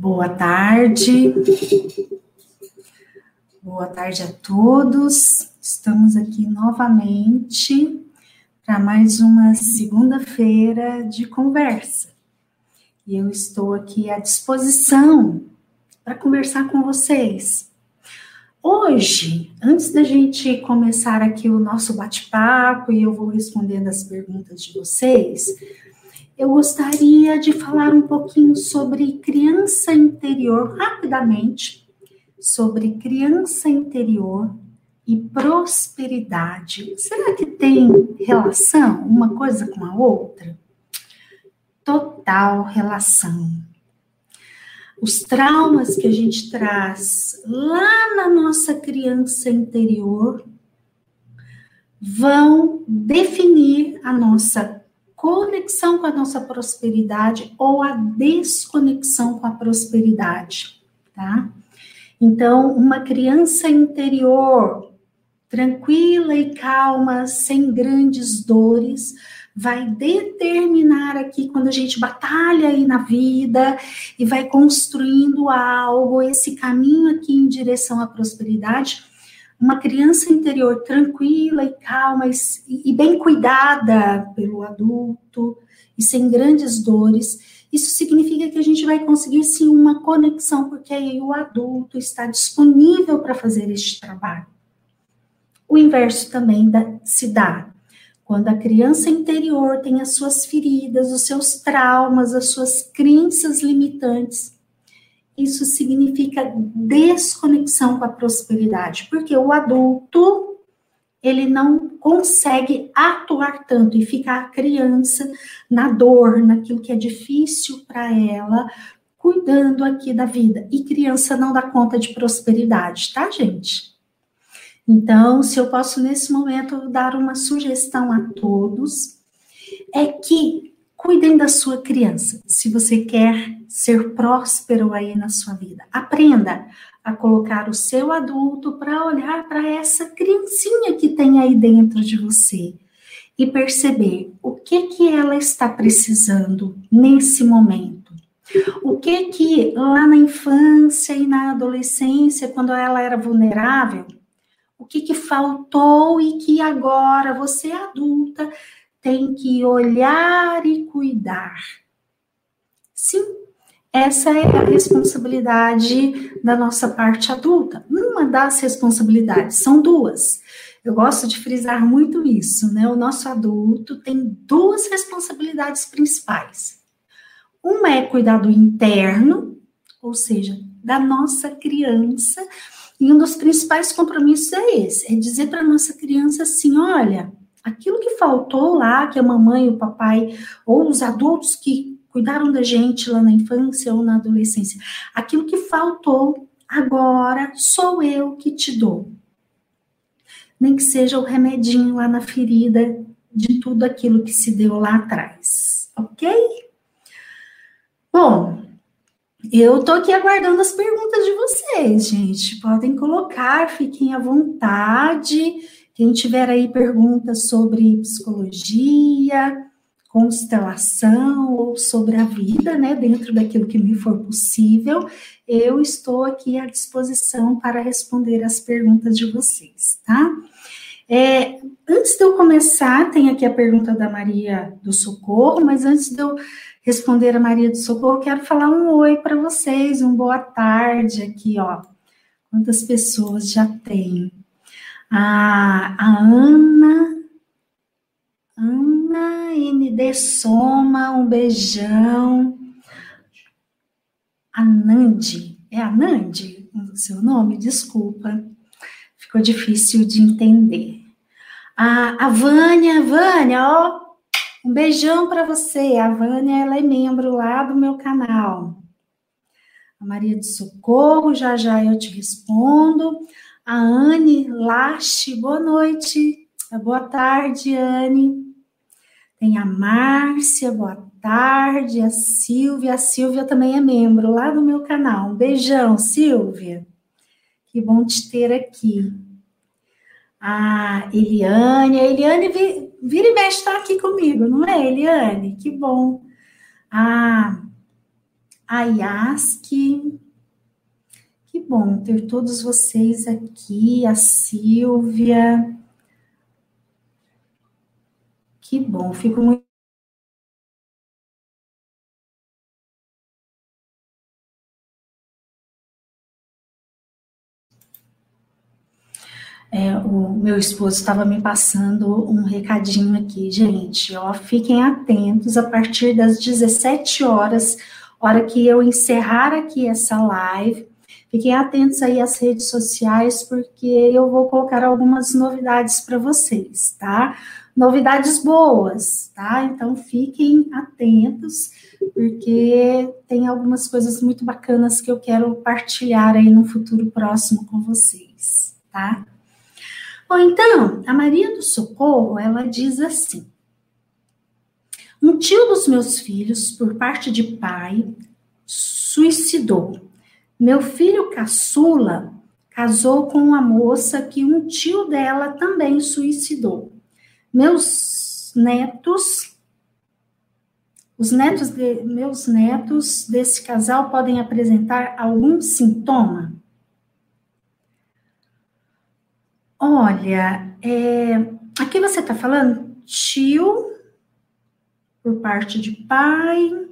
Boa tarde. Boa tarde a todos. Estamos aqui novamente para mais uma segunda-feira de conversa. E eu estou aqui à disposição para conversar com vocês. Hoje, antes da gente começar aqui o nosso bate-papo e eu vou respondendo as perguntas de vocês, eu gostaria de falar um pouquinho sobre criança interior, rapidamente, sobre criança interior e prosperidade. Será que tem relação uma coisa com a outra? Total relação. Os traumas que a gente traz lá na nossa criança interior vão definir a nossa conexão com a nossa prosperidade ou a desconexão com a prosperidade, tá? Então, uma criança interior tranquila e calma, sem grandes dores, vai determinar aqui quando a gente batalha aí na vida e vai construindo algo, esse caminho aqui em direção à prosperidade, uma criança interior tranquila e calma e, e bem cuidada pelo adulto e sem grandes dores, isso significa que a gente vai conseguir sim uma conexão, porque aí o adulto está disponível para fazer este trabalho. O inverso também da, se dá. Quando a criança interior tem as suas feridas, os seus traumas, as suas crenças limitantes, isso significa desconexão com a prosperidade, porque o adulto ele não consegue atuar tanto e ficar a criança na dor, naquilo que é difícil para ela, cuidando aqui da vida. E criança não dá conta de prosperidade, tá, gente? Então, se eu posso nesse momento dar uma sugestão a todos, é que Cuidem da sua criança. Se você quer ser próspero aí na sua vida, aprenda a colocar o seu adulto para olhar para essa criancinha que tem aí dentro de você e perceber o que que ela está precisando nesse momento. O que que lá na infância e na adolescência, quando ela era vulnerável, o que que faltou e que agora você adulta tem que olhar e cuidar. Sim, essa é a responsabilidade da nossa parte adulta. Uma das responsabilidades, são duas. Eu gosto de frisar muito isso, né? O nosso adulto tem duas responsabilidades principais. Uma é cuidar do interno, ou seja, da nossa criança, e um dos principais compromissos é esse: é dizer para a nossa criança assim: olha, aquilo que faltou lá, que a mamãe, o papai, ou os adultos que cuidaram da gente lá na infância ou na adolescência, aquilo que faltou, agora sou eu que te dou. Nem que seja o remedinho lá na ferida de tudo aquilo que se deu lá atrás, ok? Bom, eu tô aqui aguardando as perguntas de vocês, gente. Podem colocar, fiquem à vontade. Quem tiver aí perguntas sobre psicologia, constelação ou sobre a vida, né, dentro daquilo que me for possível, eu estou aqui à disposição para responder as perguntas de vocês, tá? É, antes de eu começar, tem aqui a pergunta da Maria do Socorro, mas antes de eu responder a Maria do Socorro, quero falar um oi para vocês, um boa tarde aqui, ó. Quantas pessoas já tem? A, a Ana, Ana ND Soma, um beijão. A Nandi, é a Nandi o seu nome? Desculpa, ficou difícil de entender. A, a Vânia, Vânia, ó, um beijão para você. A Vânia, ela é membro lá do meu canal. A Maria de Socorro, já já eu te respondo. A Anne Lache, boa noite. Boa tarde, Anne. Tem a Márcia, boa tarde. A Silvia, a Silvia também é membro lá do meu canal. Um beijão, Silvia. Que bom te ter aqui. A Eliane, a Eliane vira e mexe está aqui comigo, não é, Eliane? Que bom. A, a. Que bom ter todos vocês aqui, a Silvia. Que bom, fico muito É, o meu esposo estava me passando um recadinho aqui, gente, ó, fiquem atentos a partir das 17 horas, hora que eu encerrar aqui essa live, fiquem atentos aí às redes sociais, porque eu vou colocar algumas novidades para vocês, tá? Novidades boas, tá? Então fiquem atentos, porque tem algumas coisas muito bacanas que eu quero partilhar aí no futuro próximo com vocês, tá? Ou então, a Maria do Socorro, ela diz assim: Um tio dos meus filhos, por parte de pai, suicidou. Meu filho caçula casou com uma moça que um tio dela também suicidou. Meus netos, os netos de meus netos desse casal podem apresentar algum sintoma? Olha, é, aqui você está falando tio por parte de pai.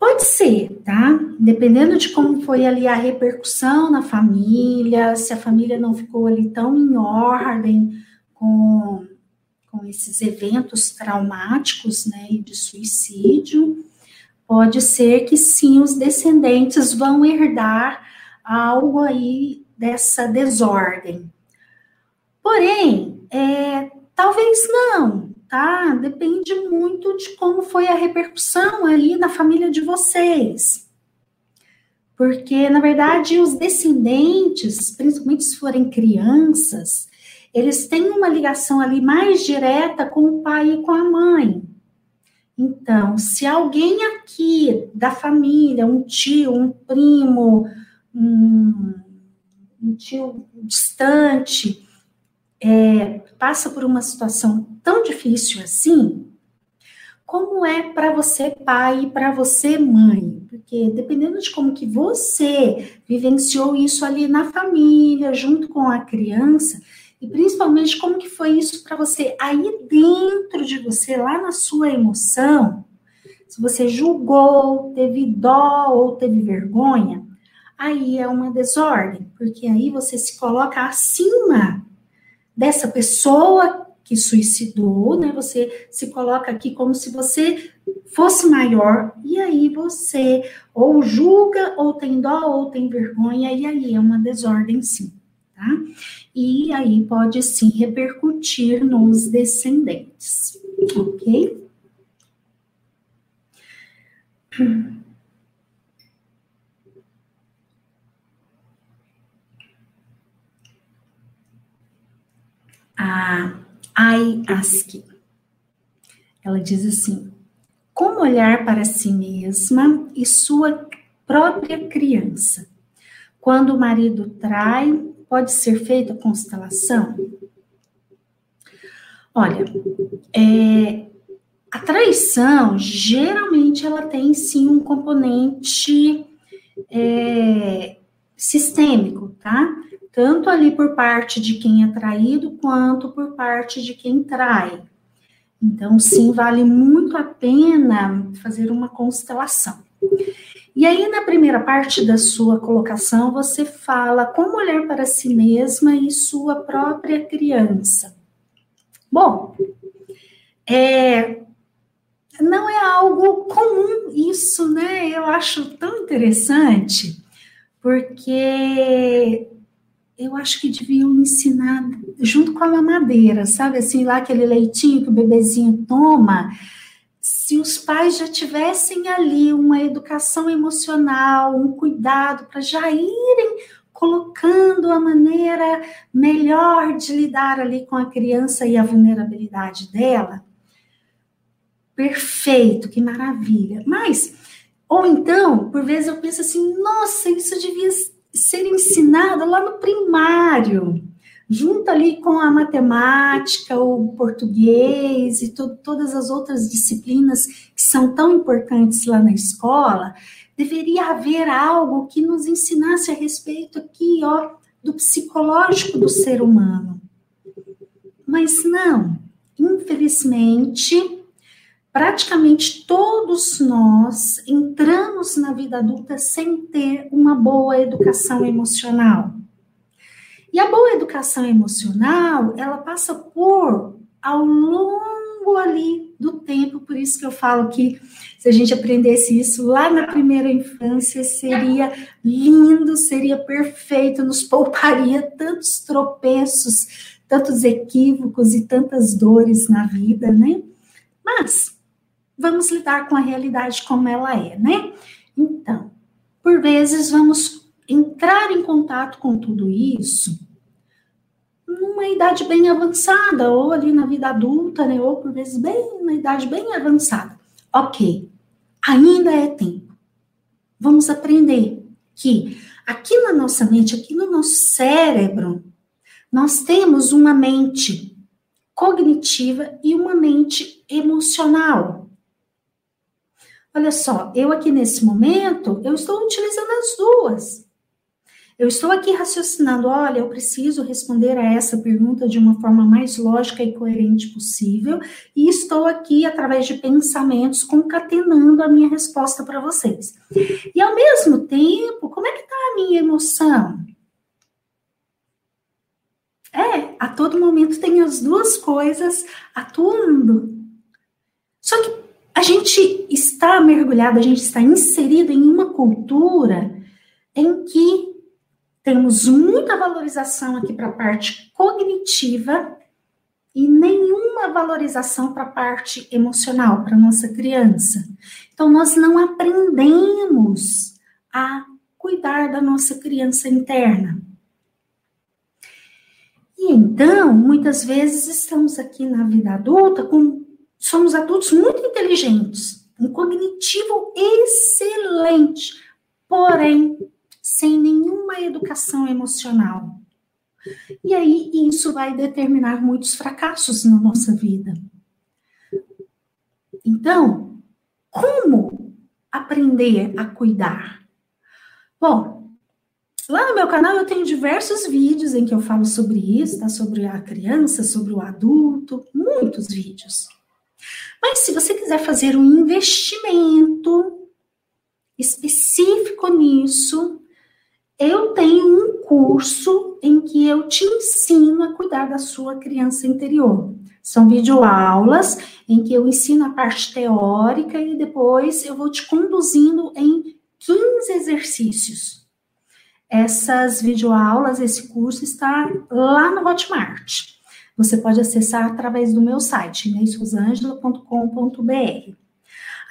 Pode ser, tá? Dependendo de como foi ali a repercussão na família, se a família não ficou ali tão em ordem com, com esses eventos traumáticos, né, e de suicídio, pode ser que sim, os descendentes vão herdar algo aí dessa desordem. Porém, é, talvez não, tá? Depende muito de como foi a repercussão aí na família de vocês. Porque, na verdade, os descendentes, principalmente se forem crianças, eles têm uma ligação ali mais direta com o pai e com a mãe. Então, se alguém aqui da família, um tio, um primo, um, um tio distante, é, passa por uma situação tão difícil assim, como é para você pai e para você mãe? Porque dependendo de como que você vivenciou isso ali na família, junto com a criança, e principalmente como que foi isso para você aí dentro de você, lá na sua emoção, se você julgou, teve dó ou teve vergonha, aí é uma desordem, porque aí você se coloca acima dessa pessoa que suicidou, né? Você se coloca aqui como se você fosse maior, e aí você ou julga, ou tem dó, ou tem vergonha, e aí é uma desordem sim, tá? E aí pode sim repercutir nos descendentes, ok? A Ai Aski. Ela diz assim: como olhar para si mesma e sua própria criança? Quando o marido trai, pode ser feita constelação? Olha, é, a traição geralmente ela tem sim um componente é, sistêmico, tá? Tanto ali por parte de quem é traído, quanto por parte de quem trai. Então, sim, vale muito a pena fazer uma constelação. E aí, na primeira parte da sua colocação, você fala como olhar para si mesma e sua própria criança. Bom, é, não é algo comum isso, né? Eu acho tão interessante, porque eu acho que deviam ensinar junto com a mamadeira, sabe? Assim, lá aquele leitinho que o bebezinho toma. Se os pais já tivessem ali uma educação emocional, um cuidado para já irem colocando a maneira melhor de lidar ali com a criança e a vulnerabilidade dela, perfeito, que maravilha. Mas, ou então, por vezes eu penso assim, nossa, isso devia ser ensinado lá no primário, junto ali com a matemática, o português e to todas as outras disciplinas que são tão importantes lá na escola, deveria haver algo que nos ensinasse a respeito aqui, ó, do psicológico do ser humano. Mas não, infelizmente, praticamente todos nós entramos na vida adulta sem ter uma boa educação emocional. E a boa educação emocional, ela passa por ao longo ali do tempo, por isso que eu falo que se a gente aprendesse isso lá na primeira infância, seria lindo, seria perfeito, nos pouparia tantos tropeços, tantos equívocos e tantas dores na vida, né? Mas vamos lidar com a realidade como ela é, né? Então, por vezes vamos entrar em contato com tudo isso numa idade bem avançada, ou ali na vida adulta, né? Ou por vezes bem na idade bem avançada. Ok, ainda é tempo. Vamos aprender que aqui na nossa mente, aqui no nosso cérebro, nós temos uma mente cognitiva e uma mente emocional. Olha só, eu aqui nesse momento, eu estou utilizando as duas. Eu estou aqui raciocinando, olha, eu preciso responder a essa pergunta de uma forma mais lógica e coerente possível, e estou aqui, através de pensamentos, concatenando a minha resposta para vocês. E ao mesmo tempo, como é que está a minha emoção? É, a todo momento tem as duas coisas atuando. Só que a gente está mergulhado, a gente está inserido em uma cultura em que temos muita valorização aqui para a parte cognitiva e nenhuma valorização para a parte emocional, para nossa criança. Então, nós não aprendemos a cuidar da nossa criança interna. E então, muitas vezes estamos aqui na vida adulta com somos adultos muito inteligentes, um cognitivo excelente, porém sem nenhuma educação emocional. E aí isso vai determinar muitos fracassos na nossa vida. Então, como aprender a cuidar? Bom, lá no meu canal eu tenho diversos vídeos em que eu falo sobre isso, tá? Sobre a criança, sobre o adulto, muitos vídeos. Mas se você quiser fazer um investimento específico nisso, eu tenho um curso em que eu te ensino a cuidar da sua criança interior. São videoaulas em que eu ensino a parte teórica e depois eu vou te conduzindo em 15 exercícios. Essas videoaulas, esse curso está lá no Hotmart. Você pode acessar através do meu site, neisrosangela.com.br.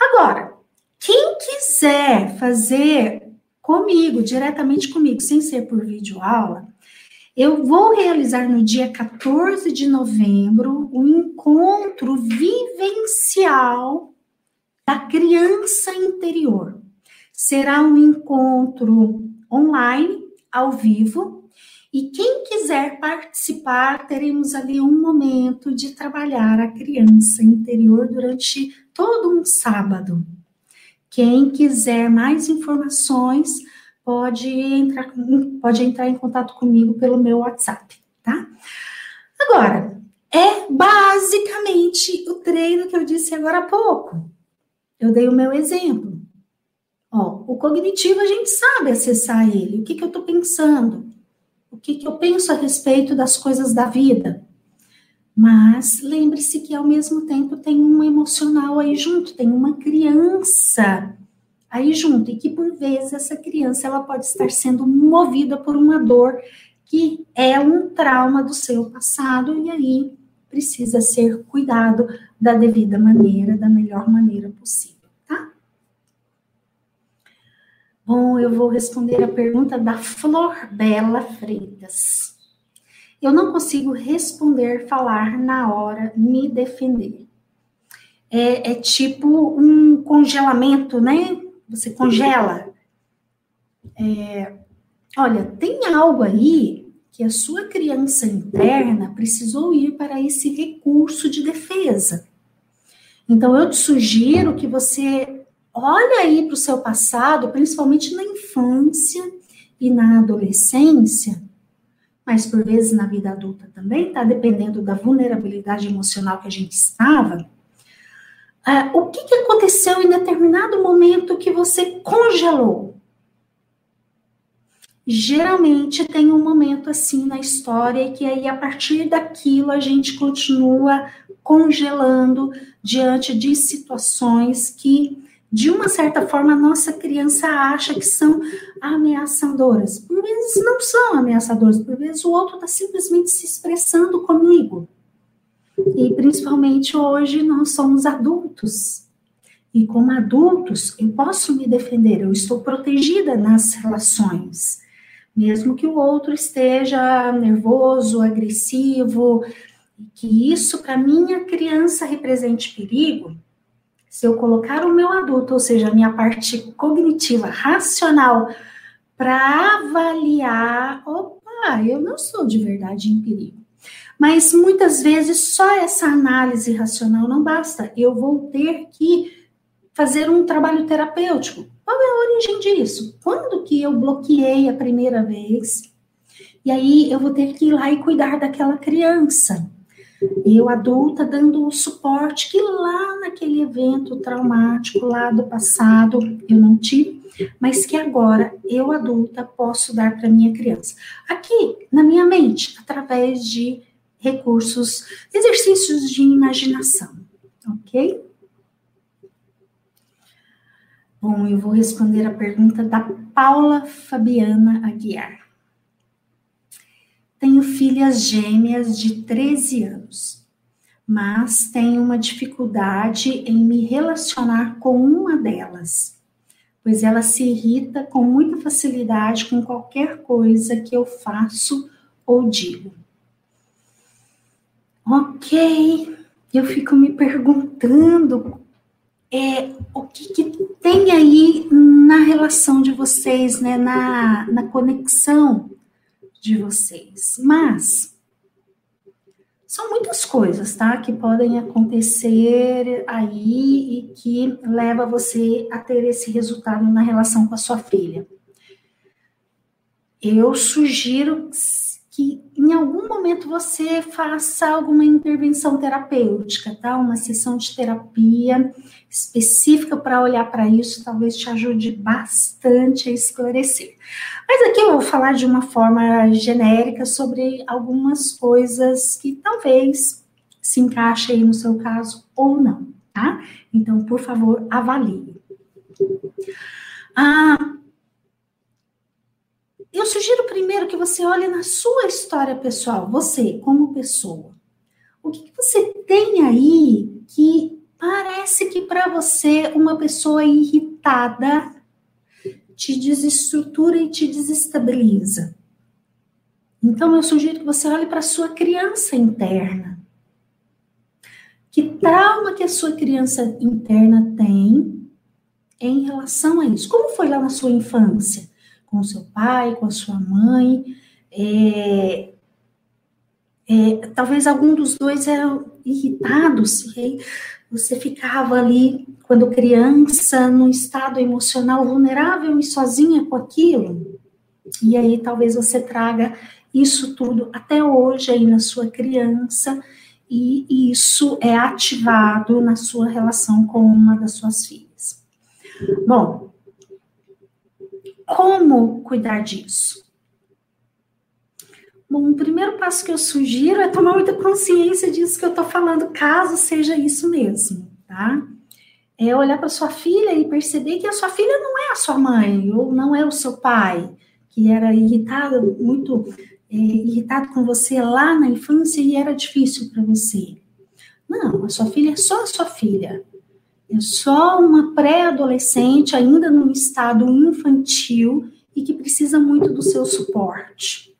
Agora, quem quiser fazer comigo, diretamente comigo, sem ser por vídeo aula, eu vou realizar no dia 14 de novembro um encontro vivencial da criança interior. Será um encontro online, ao vivo, e quem quiser participar, teremos ali um momento de trabalhar a criança interior durante todo um sábado. Quem quiser mais informações, pode entrar, pode entrar em contato comigo pelo meu WhatsApp, tá? Agora, é basicamente o treino que eu disse agora há pouco. Eu dei o meu exemplo. Ó, o cognitivo a gente sabe acessar ele. O que, que eu estou pensando? O que, que eu penso a respeito das coisas da vida. Mas lembre-se que ao mesmo tempo tem um emocional aí junto, tem uma criança aí junto, e que por vezes essa criança ela pode estar sendo movida por uma dor que é um trauma do seu passado, e aí precisa ser cuidado da devida maneira, da melhor maneira possível. Bom, eu vou responder a pergunta da Flor Bela Freitas. Eu não consigo responder, falar na hora, me defender. É, é tipo um congelamento, né? Você congela. É, olha, tem algo aí que a sua criança interna precisou ir para esse recurso de defesa. Então, eu te sugiro que você olhe aí para o seu passado, principalmente na infância e na adolescência, mas por vezes na vida adulta também, tá? Dependendo da vulnerabilidade emocional que a gente estava. Uh, o que, que aconteceu em determinado momento que você congelou? Geralmente tem um momento assim na história que aí a partir daquilo a gente continua congelando diante de situações que de uma certa forma, a nossa criança acha que são ameaçadoras. Por vezes não são ameaçadoras, por vezes o outro está simplesmente se expressando comigo. E principalmente hoje nós somos adultos. E como adultos, eu posso me defender, eu estou protegida nas relações. Mesmo que o outro esteja nervoso, agressivo, que isso para minha criança represente perigo, se eu colocar o meu adulto, ou seja, a minha parte cognitiva, racional, para avaliar, opa, eu não sou de verdade em perigo. Mas muitas vezes só essa análise racional não basta. Eu vou ter que fazer um trabalho terapêutico. Qual é a origem disso? Quando que eu bloqueei a primeira vez? E aí eu vou ter que ir lá e cuidar daquela criança. Eu adulta dando o suporte que lá naquele evento traumático lá do passado eu não tive, mas que agora eu adulta posso dar para minha criança. Aqui na minha mente, através de recursos, exercícios de imaginação, ok? Bom, eu vou responder a pergunta da Paula Fabiana Aguiar. Tenho filhas gêmeas de 13 anos, mas tenho uma dificuldade em me relacionar com uma delas, pois ela se irrita com muita facilidade com qualquer coisa que eu faço ou digo. Ok, eu fico me perguntando é, o que, que, tem aí na relação de vocês, né, na, na conexão de vocês. Mas são muitas coisas, tá? Que podem acontecer aí e que leva você a ter esse resultado na relação com a sua filha. Eu sugiro que em algum momento você faça alguma intervenção terapêutica, tá? Uma sessão de terapia específica para olhar para isso, talvez te ajude bastante a esclarecer. Mas aqui eu vou falar de uma forma genérica sobre algumas coisas que talvez se encaixe aí no seu caso ou não, tá? Então, por favor, avalie. Ah, eu sugiro primeiro que você olhe na sua história pessoal, você como pessoa. O que, que você tem aí que parece que para você uma pessoa irritada te desestrutura e te desestabiliza? Então eu sugiro que você olhe para a sua criança interna. Que trauma que a sua criança interna tem em relação a isso? Como foi lá na sua infância? Com seu pai, com a sua mãe. É, é, talvez algum dos dois eram irritados, e aí você ficava ali, quando criança, num estado emocional vulnerável e sozinha com aquilo. E aí talvez você traga isso tudo até hoje aí na sua criança, e isso é ativado na sua relação com uma das suas filhas. Bom, como cuidar disso? Bom, o primeiro passo que eu sugiro é tomar muita consciência disso que eu estou falando, caso seja isso mesmo, tá? É olhar para sua filha e perceber que a sua filha não é a sua mãe, ou não é o seu pai, que era irritado, muito é, irritado com você lá na infância e era difícil para você. Não, a sua filha é só a sua filha é só uma pré-adolescente, ainda num estado infantil e que precisa muito do seu suporte.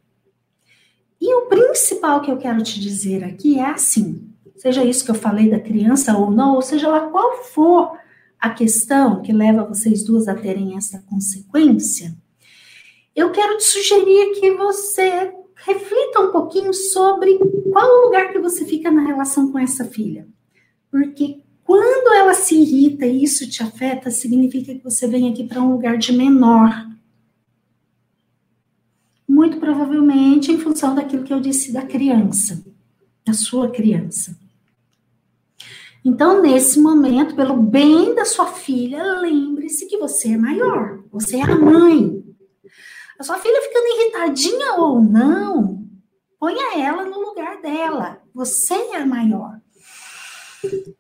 E o principal que eu quero te dizer aqui é assim: seja isso que eu falei da criança ou não, ou seja lá qual for a questão que leva vocês duas a terem essa consequência, eu quero te sugerir que você reflita um pouquinho sobre qual o lugar que você fica na relação com essa filha. Porque quando ela se irrita e isso te afeta, significa que você vem aqui para um lugar de menor. Muito provavelmente em função daquilo que eu disse da criança, da sua criança. Então, nesse momento, pelo bem da sua filha, lembre-se que você é maior, você é a mãe. A sua filha ficando irritadinha ou não, ponha ela no lugar dela. Você é a maior.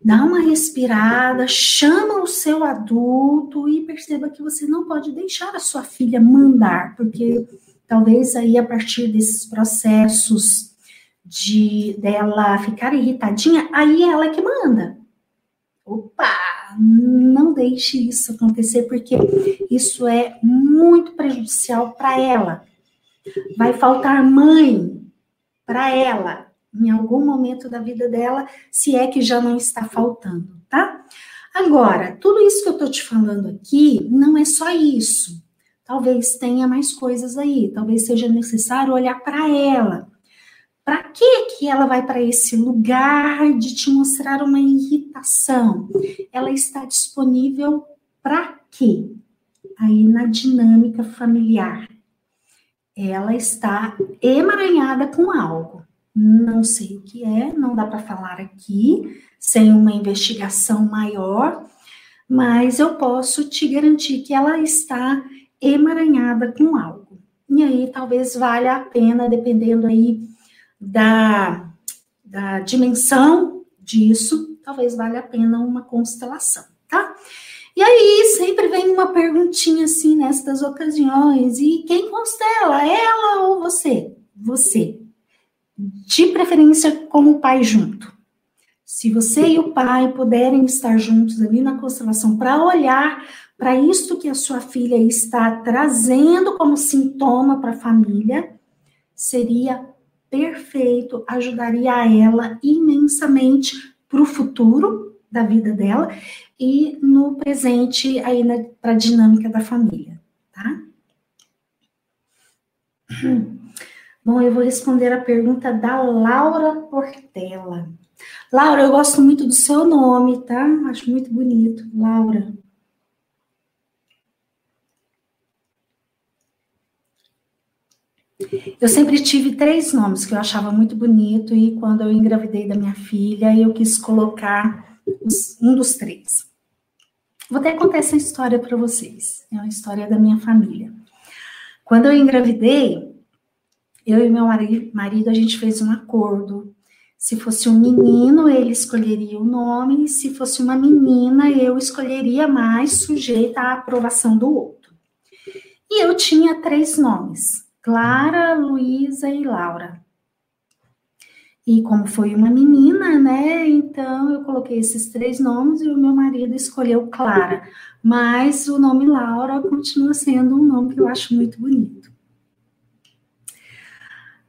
Dá uma respirada, chama o seu adulto e perceba que você não pode deixar a sua filha mandar, porque talvez aí a partir desses processos de dela ficar irritadinha, aí ela é que manda. Opa, não deixe isso acontecer, porque isso é muito prejudicial para ela. Vai faltar mãe para ela em algum momento da vida dela, se é que já não está faltando, tá? Agora, tudo isso que eu tô te falando aqui não é só isso. Talvez tenha mais coisas aí, talvez seja necessário olhar para ela. Para que que ela vai para esse lugar de te mostrar uma irritação? Ela está disponível para quê? Aí na dinâmica familiar. Ela está emaranhada com algo. Não sei o que é, não dá para falar aqui, sem uma investigação maior, mas eu posso te garantir que ela está emaranhada com algo. E aí talvez valha a pena, dependendo aí da, da dimensão disso, talvez valha a pena uma constelação, tá? E aí sempre vem uma perguntinha assim nestas ocasiões: e quem constela? Ela ou você? Você. De preferência com o pai junto. Se você e o pai puderem estar juntos ali na constelação para olhar para isto que a sua filha está trazendo como sintoma para a família, seria perfeito, ajudaria a ela imensamente para o futuro da vida dela e no presente aí para a dinâmica da família, tá? Bom, eu vou responder a pergunta da Laura Portela. Laura, eu gosto muito do seu nome, tá? Acho muito bonito, Laura. Eu sempre tive três nomes que eu achava muito bonito e quando eu engravidei da minha filha, eu quis colocar um dos três. Vou até contar essa história para vocês. É uma história da minha família. Quando eu engravidei, eu e meu marido, a gente fez um acordo. Se fosse um menino, ele escolheria o nome, se fosse uma menina, eu escolheria mais sujeita à aprovação do outro. E eu tinha três nomes. Clara, Luísa e Laura. E como foi uma menina, né? Então eu coloquei esses três nomes e o meu marido escolheu Clara. Mas o nome Laura continua sendo um nome que eu acho muito bonito.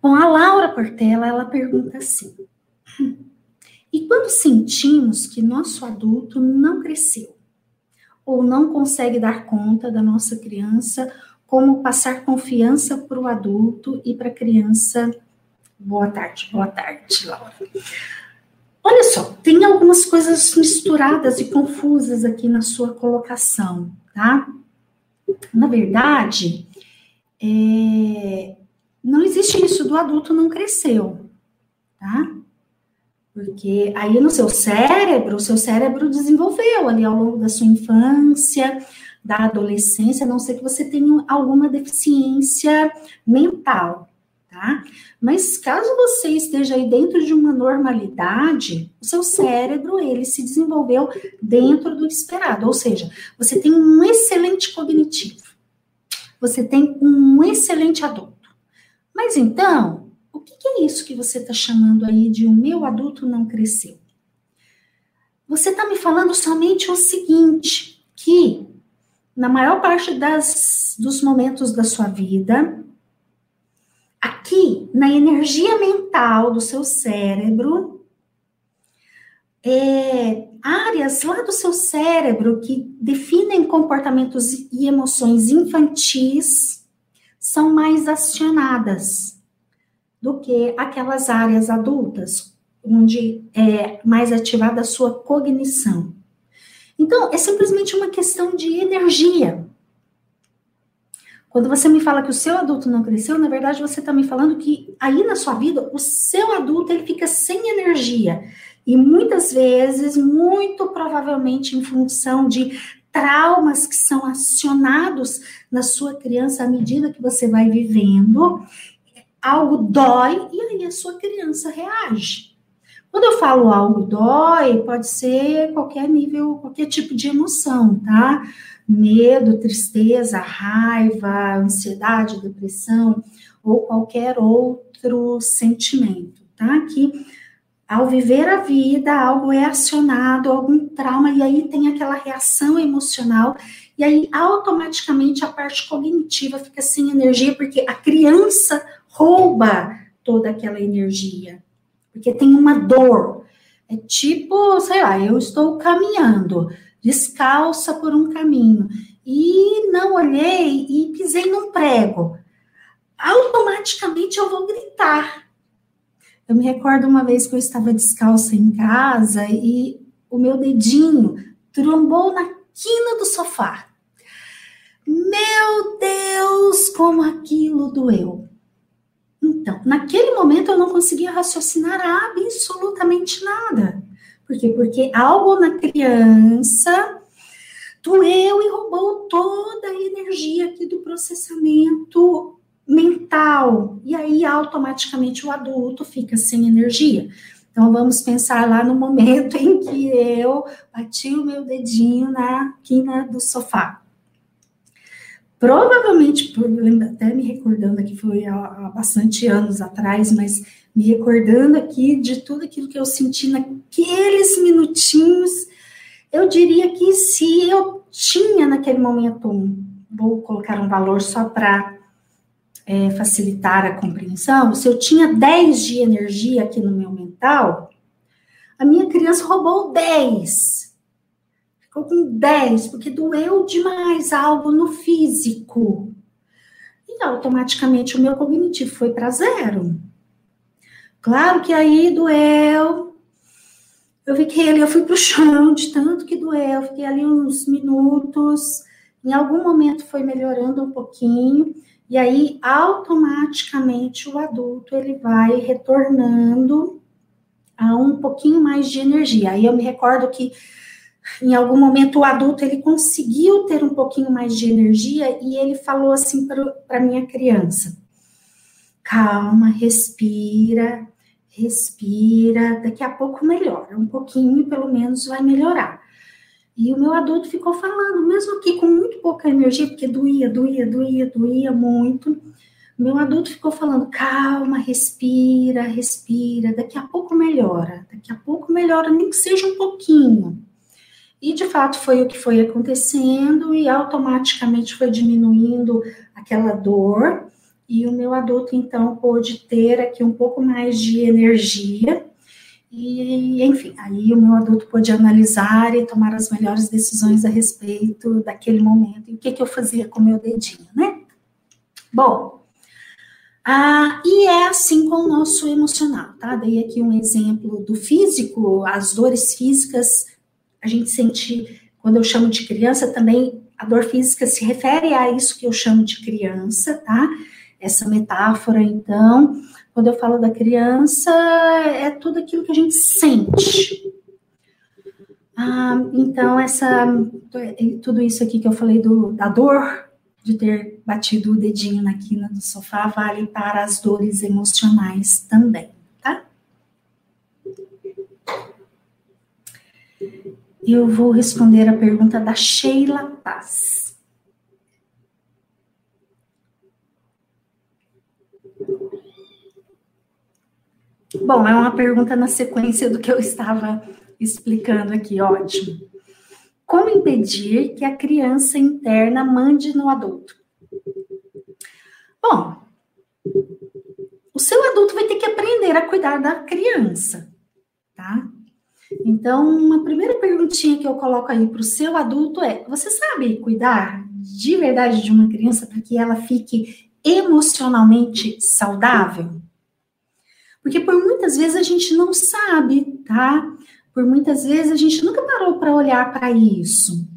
Bom, a Laura Portela, ela pergunta assim: E quando sentimos que nosso adulto não cresceu ou não consegue dar conta da nossa criança como passar confiança para o adulto e para a criança. Boa tarde, boa tarde, Laura. Olha só, tem algumas coisas misturadas e confusas aqui na sua colocação, tá? Na verdade, é, não existe isso do adulto não cresceu, tá? Porque aí no seu cérebro, o seu cérebro desenvolveu ali ao longo da sua infância, da adolescência, a não ser que você tenha alguma deficiência mental, tá? Mas caso você esteja aí dentro de uma normalidade, o seu cérebro, ele se desenvolveu dentro do esperado, ou seja, você tem um excelente cognitivo, você tem um excelente adulto. Mas então, o que é isso que você está chamando aí de o meu adulto não cresceu? Você está me falando somente o seguinte, que na maior parte das, dos momentos da sua vida, aqui na energia mental do seu cérebro, é, áreas lá do seu cérebro que definem comportamentos e emoções infantis são mais acionadas. do que aquelas áreas adultas, onde é mais ativada a sua cognição. Então, é simplesmente uma questão de energia. Quando você me fala que o seu adulto não cresceu, na verdade você está me falando que aí na sua vida o seu adulto ele fica sem energia e muitas vezes, muito provavelmente em função de traumas que são acionados na sua criança à medida que você vai vivendo, algo dói e aí a sua criança reage. Quando eu falo algo dói, pode ser qualquer nível, qualquer tipo de emoção, tá? medo, tristeza, raiva, ansiedade, depressão ou qualquer outro sentimento, tá? Que ao viver a vida, algo é acionado, algum trauma, e aí tem aquela reação emocional, e aí automaticamente a parte cognitiva fica sem energia, porque a criança rouba toda aquela energia, porque tem uma dor. É tipo, sei lá, eu estou caminhando descalça por um caminho e não olhei e pisei num prego. Automaticamente eu vou gritar. Eu me recordo uma vez que eu estava descalça em casa e o meu dedinho trombou na quina do sofá. Meu Deus, como aquilo doeu. Então, naquele momento eu não conseguia raciocinar absolutamente nada. Por quê? Porque algo na criança doeu e roubou toda a energia aqui do processamento mental. E aí, automaticamente, o adulto fica sem energia. Então, vamos pensar lá no momento em que eu bati o meu dedinho na quina do sofá. Provavelmente, até me recordando que foi há, bastante anos atrás, mas me recordando aqui de tudo aquilo que eu senti naqueles minutinhos, eu diria que se eu tinha naquele momento, vou colocar um valor só para é, facilitar a compreensão, se eu tinha 10 de energia aqui no meu mental, a minha criança roubou 10. Ficou com 10, porque doeu demais algo no físico. E automaticamente o meu cognitivo foi para zero. Claro que aí doeu. Eu fiquei ali, eu fui pro chão de tanto que doeu, fiquei ali uns minutos. Em algum momento foi melhorando um pouquinho, e aí automaticamente o adulto ele vai retornando a um pouquinho mais de energia. Aí eu me recordo que em algum momento o adulto ele conseguiu ter um pouquinho mais de energia e ele falou assim para minha criança: calma, respira, respira, daqui a pouco melhora, um pouquinho pelo menos vai melhorar. E o meu adulto ficou falando, mesmo aqui com muito pouca energia, porque doía, doía, doía, doía muito. Meu adulto ficou falando, calma, respira, respira, daqui a pouco melhora, daqui a pouco melhora, nem que seja um pouquinho. E de fato foi o que foi acontecendo, e automaticamente foi diminuindo aquela dor, e o meu adulto, então, pôde ter aqui um pouco mais de energia. E, enfim, aí o meu adulto pôde analisar e tomar as melhores decisões a respeito daquele momento e o que, que eu fazia com o meu dedinho, né? Bom, ah, e é assim com o nosso emocional, tá? Dei aqui um exemplo do físico, as dores físicas, a gente sente, quando eu chamo de criança, também a dor física se refere a isso que eu chamo de criança, tá? essa metáfora, então, quando eu falo da criança, é tudo aquilo que a gente sente. Ah, então, essa, tudo isso aqui que eu falei do, da dor de ter batido o dedinho na quina do sofá vale para as dores emocionais também, tá? Eu vou responder a pergunta da Sheila Paz. Bom, é uma pergunta na sequência do que eu estava explicando aqui, ótimo. Como impedir que a criança interna mande no adulto? Bom, o seu adulto vai ter que aprender a cuidar da criança, tá? Então, uma primeira perguntinha que eu coloco aí para o seu adulto é: você sabe cuidar de verdade de uma criança para que ela fique emocionalmente saudável? Porque por muitas vezes a gente não sabe, tá? Por muitas vezes a gente nunca parou para olhar para isso.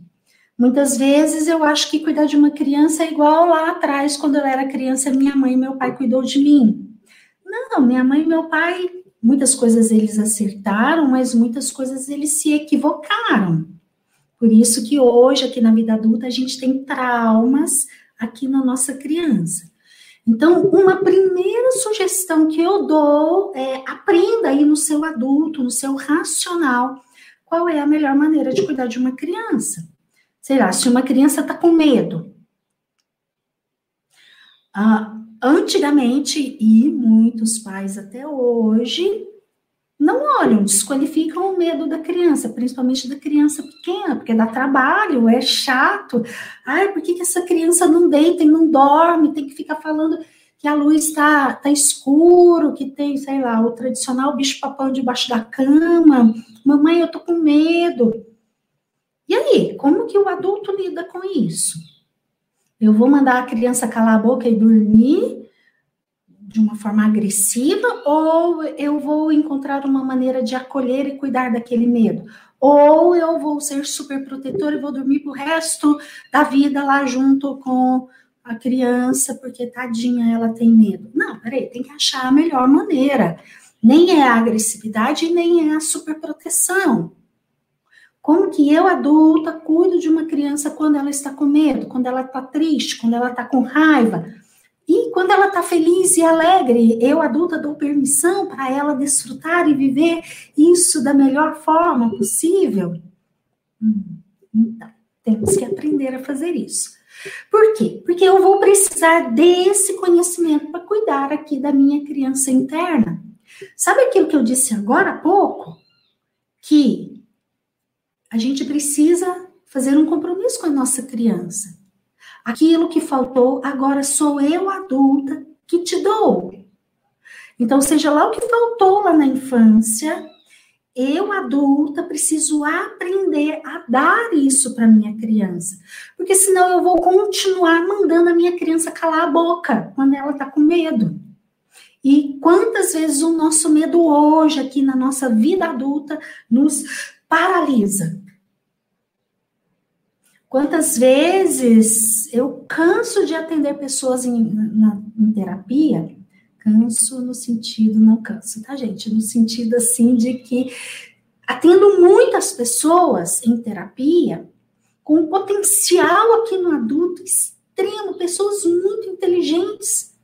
Muitas vezes eu acho que cuidar de uma criança é igual lá atrás, quando eu era criança, minha mãe e meu pai cuidou de mim. Não, minha mãe e meu pai, muitas coisas eles acertaram, mas muitas coisas eles se equivocaram. Por isso que hoje, aqui na vida adulta, a gente tem traumas aqui na nossa criança. Então, uma primeira sugestão que eu dou é aprenda aí no seu adulto, no seu racional, qual é a melhor maneira de cuidar de uma criança. Sei lá, se uma criança está com medo. Ah, antigamente, e muitos pais até hoje, não olham, desqualificam o medo da criança, principalmente da criança pequena, porque dá trabalho, é chato. Ai, por que, que essa criança não deita e não dorme? Tem que ficar falando que a luz está tá escuro, que tem, sei lá, o tradicional bicho-papão debaixo da cama. Mamãe, eu tô com medo. E aí, como que o adulto lida com isso? Eu vou mandar a criança calar a boca e dormir? De uma forma agressiva ou eu vou encontrar uma maneira de acolher e cuidar daquele medo? Ou eu vou ser super protetora e vou dormir pro resto da vida lá junto com a criança, porque tadinha, ela tem medo. Não, peraí, tem que achar a melhor maneira. Nem é a agressividade, nem é a superproteção. Como que eu, adulta, cuido de uma criança quando ela está com medo, quando ela está triste, quando ela está com raiva? E quando ela está feliz e alegre, eu, adulta, dou permissão para ela desfrutar e viver isso da melhor forma possível? Hum, então, temos que aprender a fazer isso. Por quê? Porque eu vou precisar desse conhecimento para cuidar aqui da minha criança interna. Sabe aquilo que eu disse agora há pouco? Que a gente precisa fazer um compromisso com a nossa criança. Aquilo que faltou, agora sou eu adulta que te dou. Então, seja lá o que faltou lá na infância, eu adulta preciso aprender a dar isso para minha criança, porque senão eu vou continuar mandando a minha criança calar a boca quando ela está com medo. E quantas vezes o nosso medo hoje aqui na nossa vida adulta nos paralisa? Quantas vezes eu canso de atender pessoas em, na, em terapia? Canso no sentido, não canso, tá, gente? No sentido assim de que atendo muitas pessoas em terapia com um potencial aqui no adulto extremo, pessoas muito inteligentes,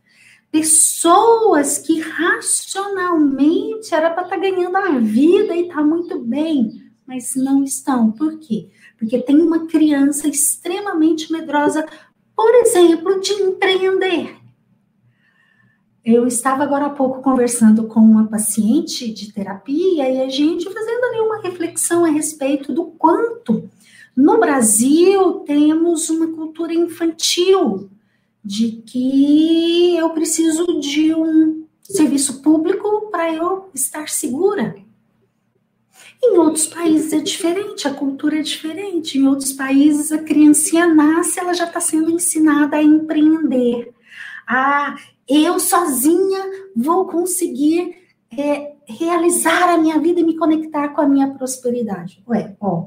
pessoas que racionalmente era para estar tá ganhando a vida e tá muito bem, mas não estão. Por quê? Porque tem uma criança extremamente medrosa, por exemplo, de empreender. Eu estava agora há pouco conversando com uma paciente de terapia e a gente fazendo ali uma reflexão a respeito do quanto no Brasil temos uma cultura infantil de que eu preciso de um serviço público para eu estar segura. Em outros países é diferente, a cultura é diferente. Em outros países, a criancinha nasce, ela já está sendo ensinada a empreender. Ah, eu sozinha vou conseguir é, realizar a minha vida e me conectar com a minha prosperidade. Ué, ó,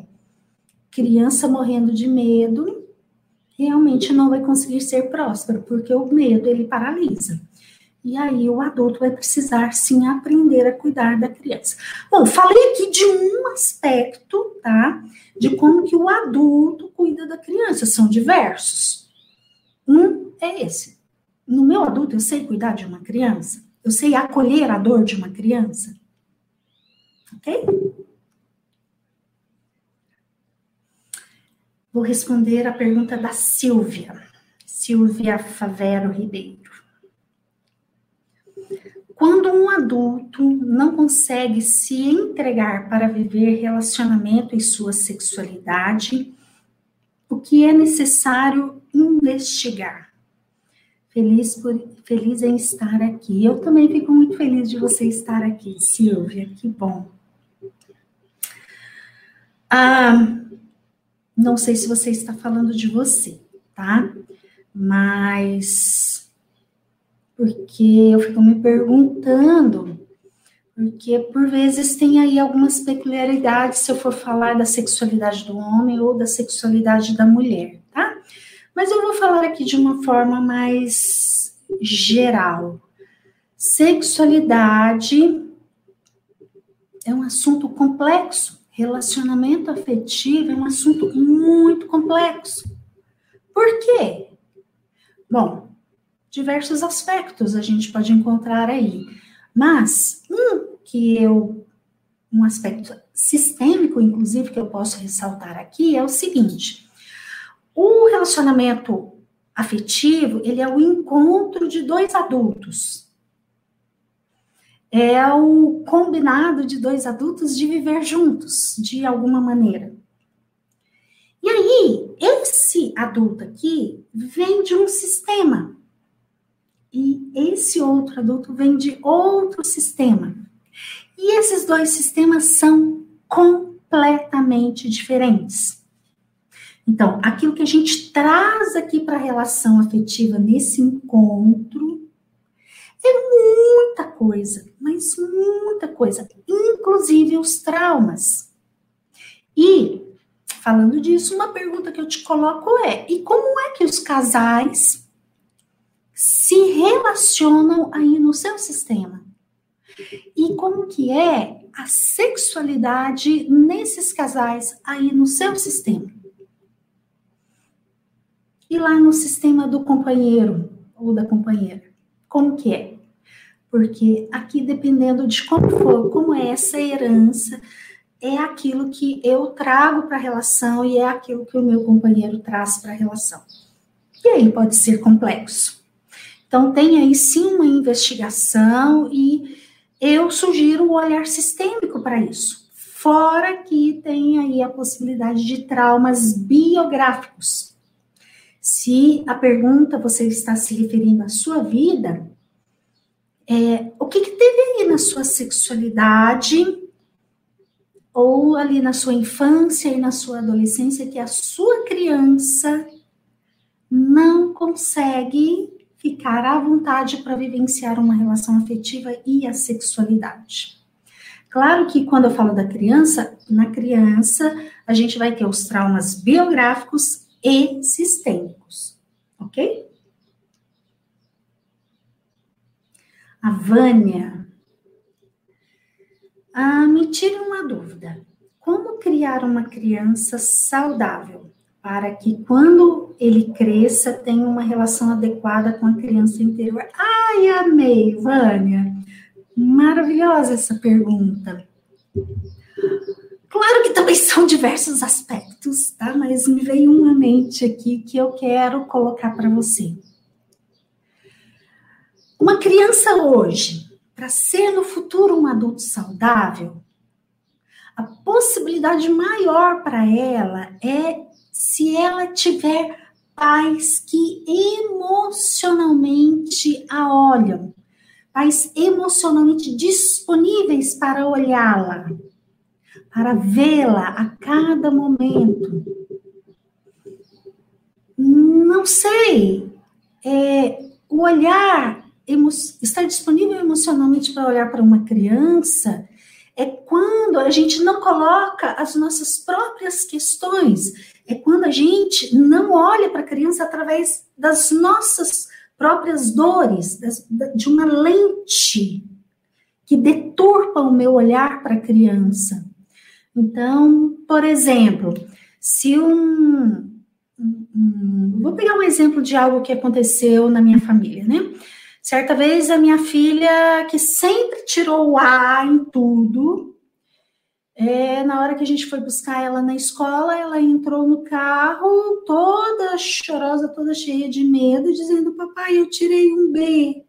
criança morrendo de medo realmente não vai conseguir ser próspero, porque o medo ele paralisa. E aí o adulto vai precisar sim aprender a cuidar da criança. Bom, falei aqui de um aspecto, tá? De como que o adulto cuida da criança. São diversos. Um é esse. No meu adulto, eu sei cuidar de uma criança. Eu sei acolher a dor de uma criança. Ok? Vou responder a pergunta da Silvia. Silvia Favero Ribeiro. Quando um adulto não consegue se entregar para viver relacionamento e sua sexualidade, o que é necessário investigar? Feliz, por, feliz em estar aqui. Eu também fico muito feliz de você estar aqui, Silvia, que bom. Ah, não sei se você está falando de você, tá? Mas porque eu fico me perguntando porque por vezes tem aí algumas peculiaridades se eu for falar da sexualidade do homem ou da sexualidade da mulher, tá? Mas eu vou falar aqui de uma forma mais geral. Sexualidade é um assunto complexo. Relacionamento afetivo é um assunto muito complexo. Por quê? Bom, diversos aspectos a gente pode encontrar aí. Mas um que eu um aspecto sistêmico, inclusive, que eu posso ressaltar aqui é o seguinte: o relacionamento afetivo, ele é o encontro de dois adultos. É o combinado de dois adultos de viver juntos, de alguma maneira. E aí, esse adulto aqui vem de um sistema e esse outro adulto vem de outro sistema. E esses dois sistemas são completamente diferentes. Então, aquilo que a gente traz aqui para a relação afetiva nesse encontro é muita coisa, mas muita coisa, inclusive os traumas. E, falando disso, uma pergunta que eu te coloco é: e como é que os casais se relacionam aí no seu sistema. E como que é a sexualidade nesses casais aí no seu sistema? E lá no sistema do companheiro ou da companheira, como que é? Porque aqui, dependendo de como for, como é essa herança, é aquilo que eu trago para a relação e é aquilo que o meu companheiro traz para a relação. E aí pode ser complexo. Então, tem aí sim uma investigação e eu sugiro o olhar sistêmico para isso. Fora que tem aí a possibilidade de traumas biográficos. Se a pergunta você está se referindo à sua vida, é, o que, que teve aí na sua sexualidade ou ali na sua infância e na sua adolescência que a sua criança não consegue ficar à vontade para vivenciar uma relação afetiva e a sexualidade. Claro que quando eu falo da criança, na criança a gente vai ter os traumas biográficos e sistêmicos, ok? A Vânia. Ah, me tire uma dúvida. Como criar uma criança saudável? Para que quando ele cresça tenha uma relação adequada com a criança interior. Ai, amei, Vânia. Maravilhosa essa pergunta. Claro que também são diversos aspectos, tá? Mas me veio uma mente aqui que eu quero colocar para você. Uma criança hoje, para ser no futuro um adulto saudável, a possibilidade maior para ela é se ela tiver pais que emocionalmente a olham, pais emocionalmente disponíveis para olhá-la, para vê-la a cada momento. Não sei, é, o olhar, estar disponível emocionalmente para olhar para uma criança é quando a gente não coloca as nossas próprias questões, é quando a gente não olha para a criança através das nossas próprias dores, das, de uma lente que deturpa o meu olhar para a criança. Então, por exemplo, se um, um, um, Vou pegar um exemplo de algo que aconteceu na minha família, né? Certa vez a minha filha, que sempre tirou o A em tudo, é, na hora que a gente foi buscar ela na escola, ela entrou no carro toda chorosa, toda cheia de medo, dizendo: Papai, eu tirei um B.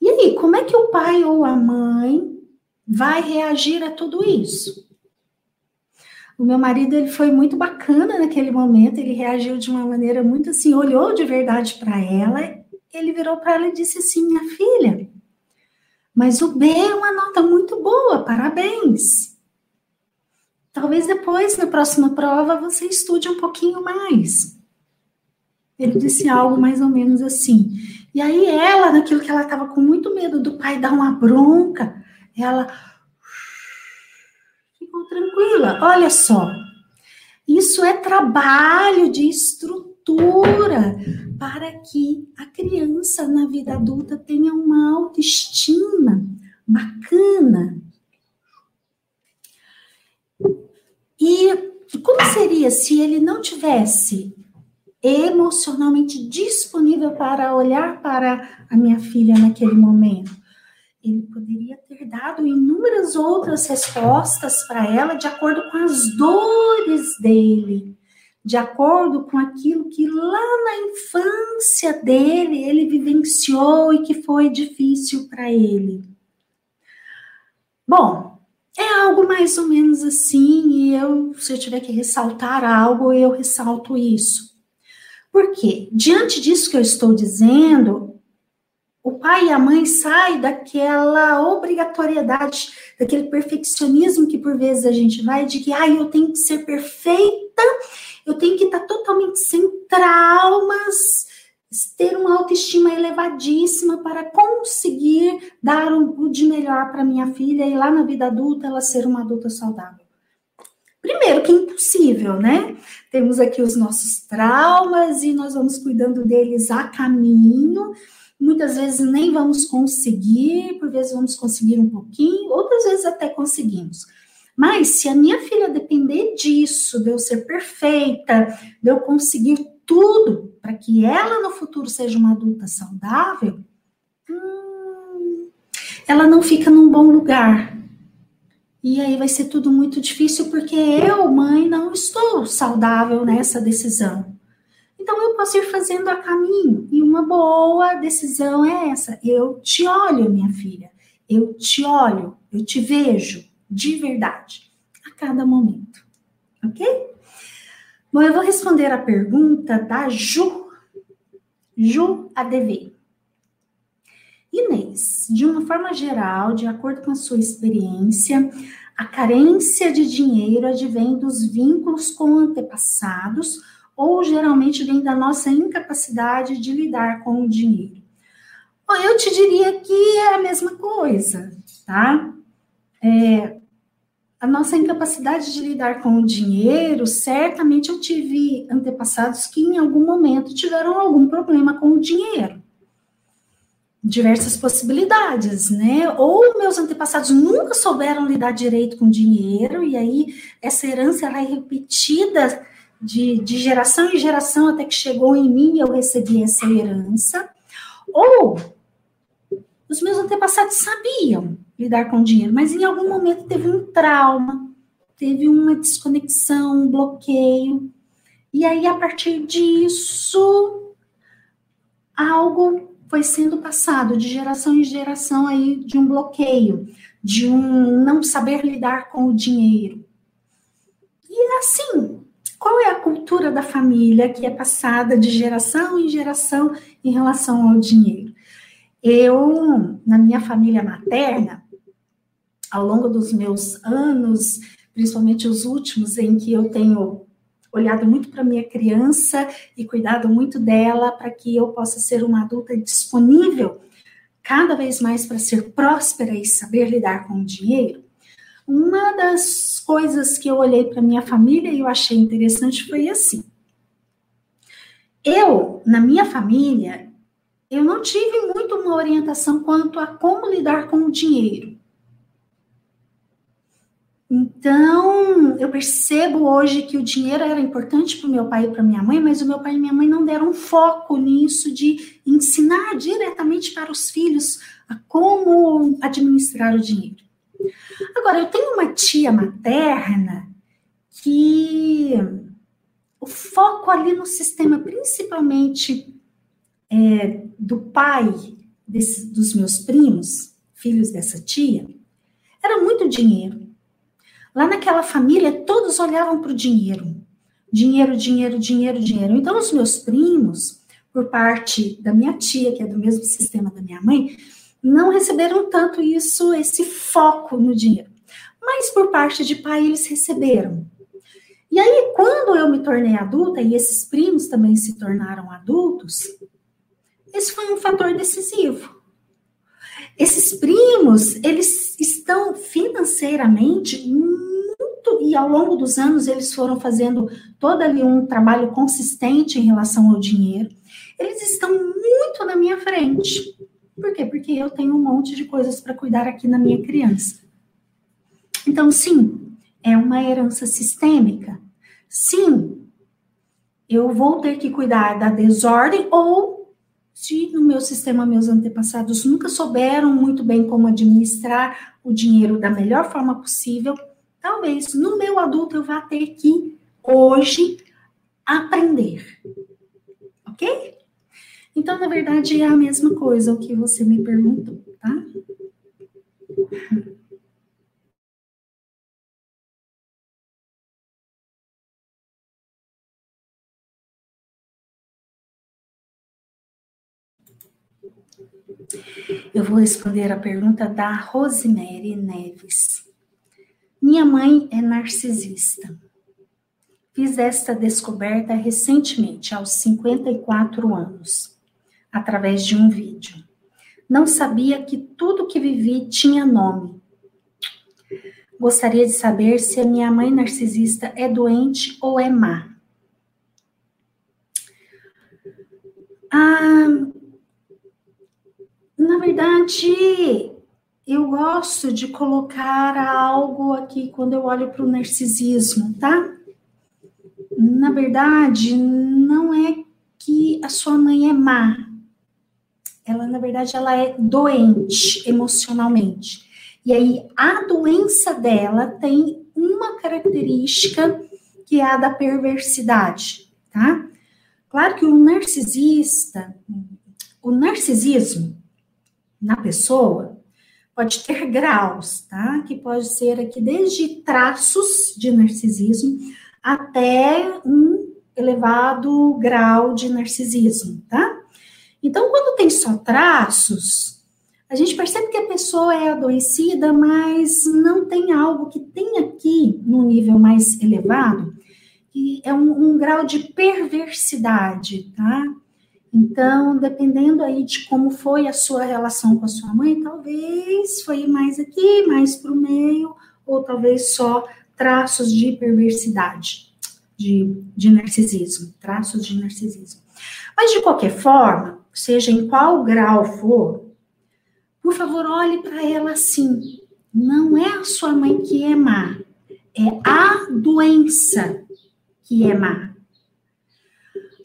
E aí, como é que o pai ou a mãe vai reagir a tudo isso? O meu marido ele foi muito bacana naquele momento, ele reagiu de uma maneira muito assim, olhou de verdade para ela, ele virou para ela e disse assim: Minha filha, mas o B é uma nota muito boa, parabéns. Talvez depois, na próxima prova, você estude um pouquinho mais. Ele disse algo mais ou menos assim. E aí ela, naquilo que ela estava com muito medo do pai dar uma bronca, ela ficou tranquila. Olha só, isso é trabalho de estrutura para que a criança na vida adulta tenha uma autoestima bacana. E como seria se ele não tivesse emocionalmente disponível para olhar para a minha filha naquele momento? Ele poderia ter dado inúmeras outras respostas para ela de acordo com as dores dele, de acordo com aquilo que lá na infância dele ele vivenciou e que foi difícil para ele. Bom, é algo mais ou menos assim, e eu, se eu tiver que ressaltar algo, eu ressalto isso. Porque, diante disso que eu estou dizendo, o pai e a mãe saem daquela obrigatoriedade, daquele perfeccionismo que por vezes a gente vai, de que, ah, eu tenho que ser perfeita, eu tenho que estar totalmente sem traumas, ter uma autoestima elevadíssima para conseguir dar o de melhor para minha filha e lá na vida adulta ela ser uma adulta saudável. Primeiro, que é impossível, né? Temos aqui os nossos traumas e nós vamos cuidando deles a caminho. Muitas vezes nem vamos conseguir, por vezes vamos conseguir um pouquinho, outras vezes até conseguimos. Mas se a minha filha depender disso, de eu ser perfeita, de eu conseguir tudo para que ela no futuro seja uma adulta saudável, hum, ela não fica num bom lugar. E aí vai ser tudo muito difícil porque eu, mãe, não estou saudável nessa decisão. Então eu posso ir fazendo a caminho. E uma boa decisão é essa: eu te olho, minha filha. Eu te olho, eu te vejo de verdade a cada momento. Ok? Bom, eu vou responder a pergunta da Ju, Ju ADV. Inês, de uma forma geral, de acordo com a sua experiência, a carência de dinheiro advém dos vínculos com antepassados ou geralmente vem da nossa incapacidade de lidar com o dinheiro? Bom, eu te diria que é a mesma coisa, tá? É, a nossa incapacidade de lidar com o dinheiro, certamente eu tive antepassados que em algum momento tiveram algum problema com o dinheiro. Diversas possibilidades, né? Ou meus antepassados nunca souberam lidar direito com dinheiro, e aí essa herança ela é repetida de, de geração em geração até que chegou em mim e eu recebi essa herança. Ou os meus antepassados sabiam lidar com dinheiro, mas em algum momento teve um trauma, teve uma desconexão, um bloqueio. E aí, a partir disso, algo foi sendo passado de geração em geração aí de um bloqueio, de um não saber lidar com o dinheiro. E assim, qual é a cultura da família que é passada de geração em geração em relação ao dinheiro? Eu, na minha família materna, ao longo dos meus anos, principalmente os últimos, em que eu tenho olhado muito para minha criança e cuidado muito dela para que eu possa ser uma adulta disponível cada vez mais para ser próspera e saber lidar com o dinheiro. Uma das coisas que eu olhei para minha família e eu achei interessante foi assim. Eu, na minha família, eu não tive muito uma orientação quanto a como lidar com o dinheiro. Então, eu percebo hoje que o dinheiro era importante para o meu pai e para minha mãe, mas o meu pai e minha mãe não deram foco nisso de ensinar diretamente para os filhos a como administrar o dinheiro. Agora, eu tenho uma tia materna que o foco ali no sistema, principalmente é, do pai desse, dos meus primos, filhos dessa tia, era muito dinheiro. Lá naquela família, todos olhavam para o dinheiro. Dinheiro, dinheiro, dinheiro, dinheiro. Então, os meus primos, por parte da minha tia, que é do mesmo sistema da minha mãe, não receberam tanto isso, esse foco no dinheiro. Mas por parte de pai, eles receberam. E aí, quando eu me tornei adulta, e esses primos também se tornaram adultos, esse foi um fator decisivo. Esses primos, eles estão financeiramente muito, e ao longo dos anos eles foram fazendo todo ali um trabalho consistente em relação ao dinheiro. Eles estão muito na minha frente. Por quê? Porque eu tenho um monte de coisas para cuidar aqui na minha criança. Então, sim, é uma herança sistêmica. Sim, eu vou ter que cuidar da desordem ou no meu sistema meus antepassados nunca souberam muito bem como administrar o dinheiro da melhor forma possível, talvez no meu adulto eu vá ter que hoje aprender. OK? Então, na verdade, é a mesma coisa o que você me perguntou, tá? Eu vou responder a pergunta da Rosemary Neves. Minha mãe é narcisista. Fiz esta descoberta recentemente, aos 54 anos, através de um vídeo. Não sabia que tudo que vivi tinha nome. Gostaria de saber se a minha mãe narcisista é doente ou é má. Ah, na verdade, eu gosto de colocar algo aqui quando eu olho para o narcisismo, tá? Na verdade, não é que a sua mãe é má. Ela, na verdade, ela é doente emocionalmente. E aí, a doença dela tem uma característica que é a da perversidade, tá? Claro que o narcisista, o narcisismo, na pessoa pode ter graus, tá? Que pode ser aqui desde traços de narcisismo até um elevado grau de narcisismo, tá? Então, quando tem só traços, a gente percebe que a pessoa é adoecida, mas não tem algo que tem aqui no nível mais elevado, que é um, um grau de perversidade, tá? Então, dependendo aí de como foi a sua relação com a sua mãe, talvez foi mais aqui, mais para o meio, ou talvez só traços de perversidade, de, de narcisismo, traços de narcisismo. Mas, de qualquer forma, seja em qual grau for, por favor, olhe para ela assim. Não é a sua mãe que é má, é a doença que é má.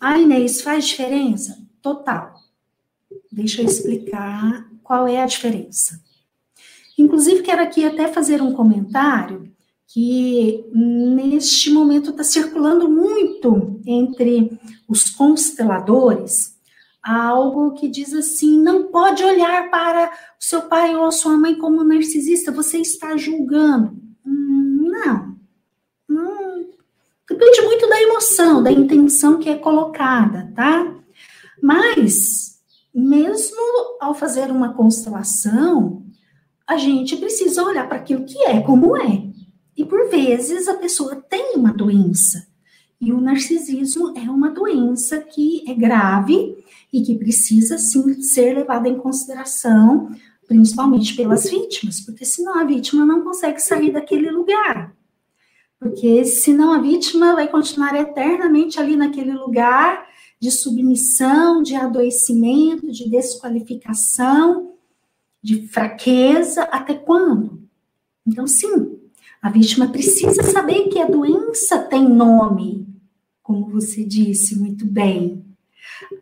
Ah, Inês, faz diferença? Total. Deixa eu explicar qual é a diferença. Inclusive, quero aqui até fazer um comentário que neste momento está circulando muito entre os consteladores algo que diz assim: não pode olhar para o seu pai ou a sua mãe como narcisista, você está julgando. Hum, não, não, Depende muito da emoção, da intenção que é colocada, tá? Mas, mesmo ao fazer uma constelação, a gente precisa olhar para aquilo que é como é. E por vezes a pessoa tem uma doença. E o narcisismo é uma doença que é grave e que precisa sim ser levada em consideração, principalmente pelas vítimas, porque senão a vítima não consegue sair daquele lugar. Porque senão a vítima vai continuar eternamente ali naquele lugar de submissão, de adoecimento, de desqualificação, de fraqueza, até quando? Então, sim, a vítima precisa saber que a doença tem nome, como você disse muito bem.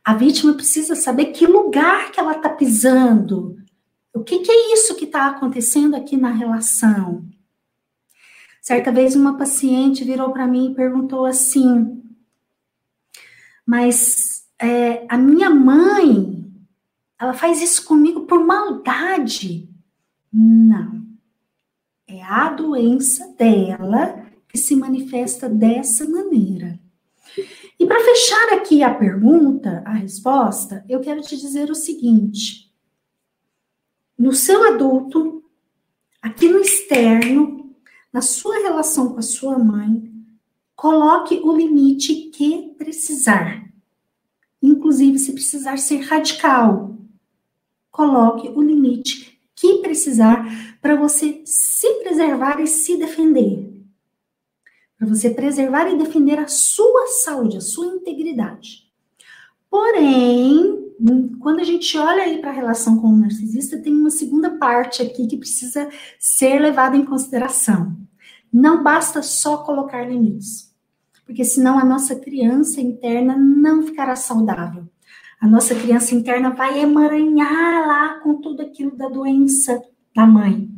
A vítima precisa saber que lugar que ela está pisando, o que, que é isso que está acontecendo aqui na relação. Certa vez uma paciente virou para mim e perguntou assim: Mas é, a minha mãe, ela faz isso comigo por maldade? Não. É a doença dela que se manifesta dessa maneira. E para fechar aqui a pergunta, a resposta, eu quero te dizer o seguinte: no seu adulto, aqui no externo, na sua relação com a sua mãe, coloque o limite que precisar, inclusive se precisar ser radical. Coloque o limite que precisar para você se preservar e se defender. Para você preservar e defender a sua saúde, a sua integridade. Porém, quando a gente olha aí para a relação com o narcisista, tem uma segunda parte aqui que precisa ser levada em consideração. Não basta só colocar limites, porque senão a nossa criança interna não ficará saudável. A nossa criança interna vai emaranhar lá com tudo aquilo da doença da mãe.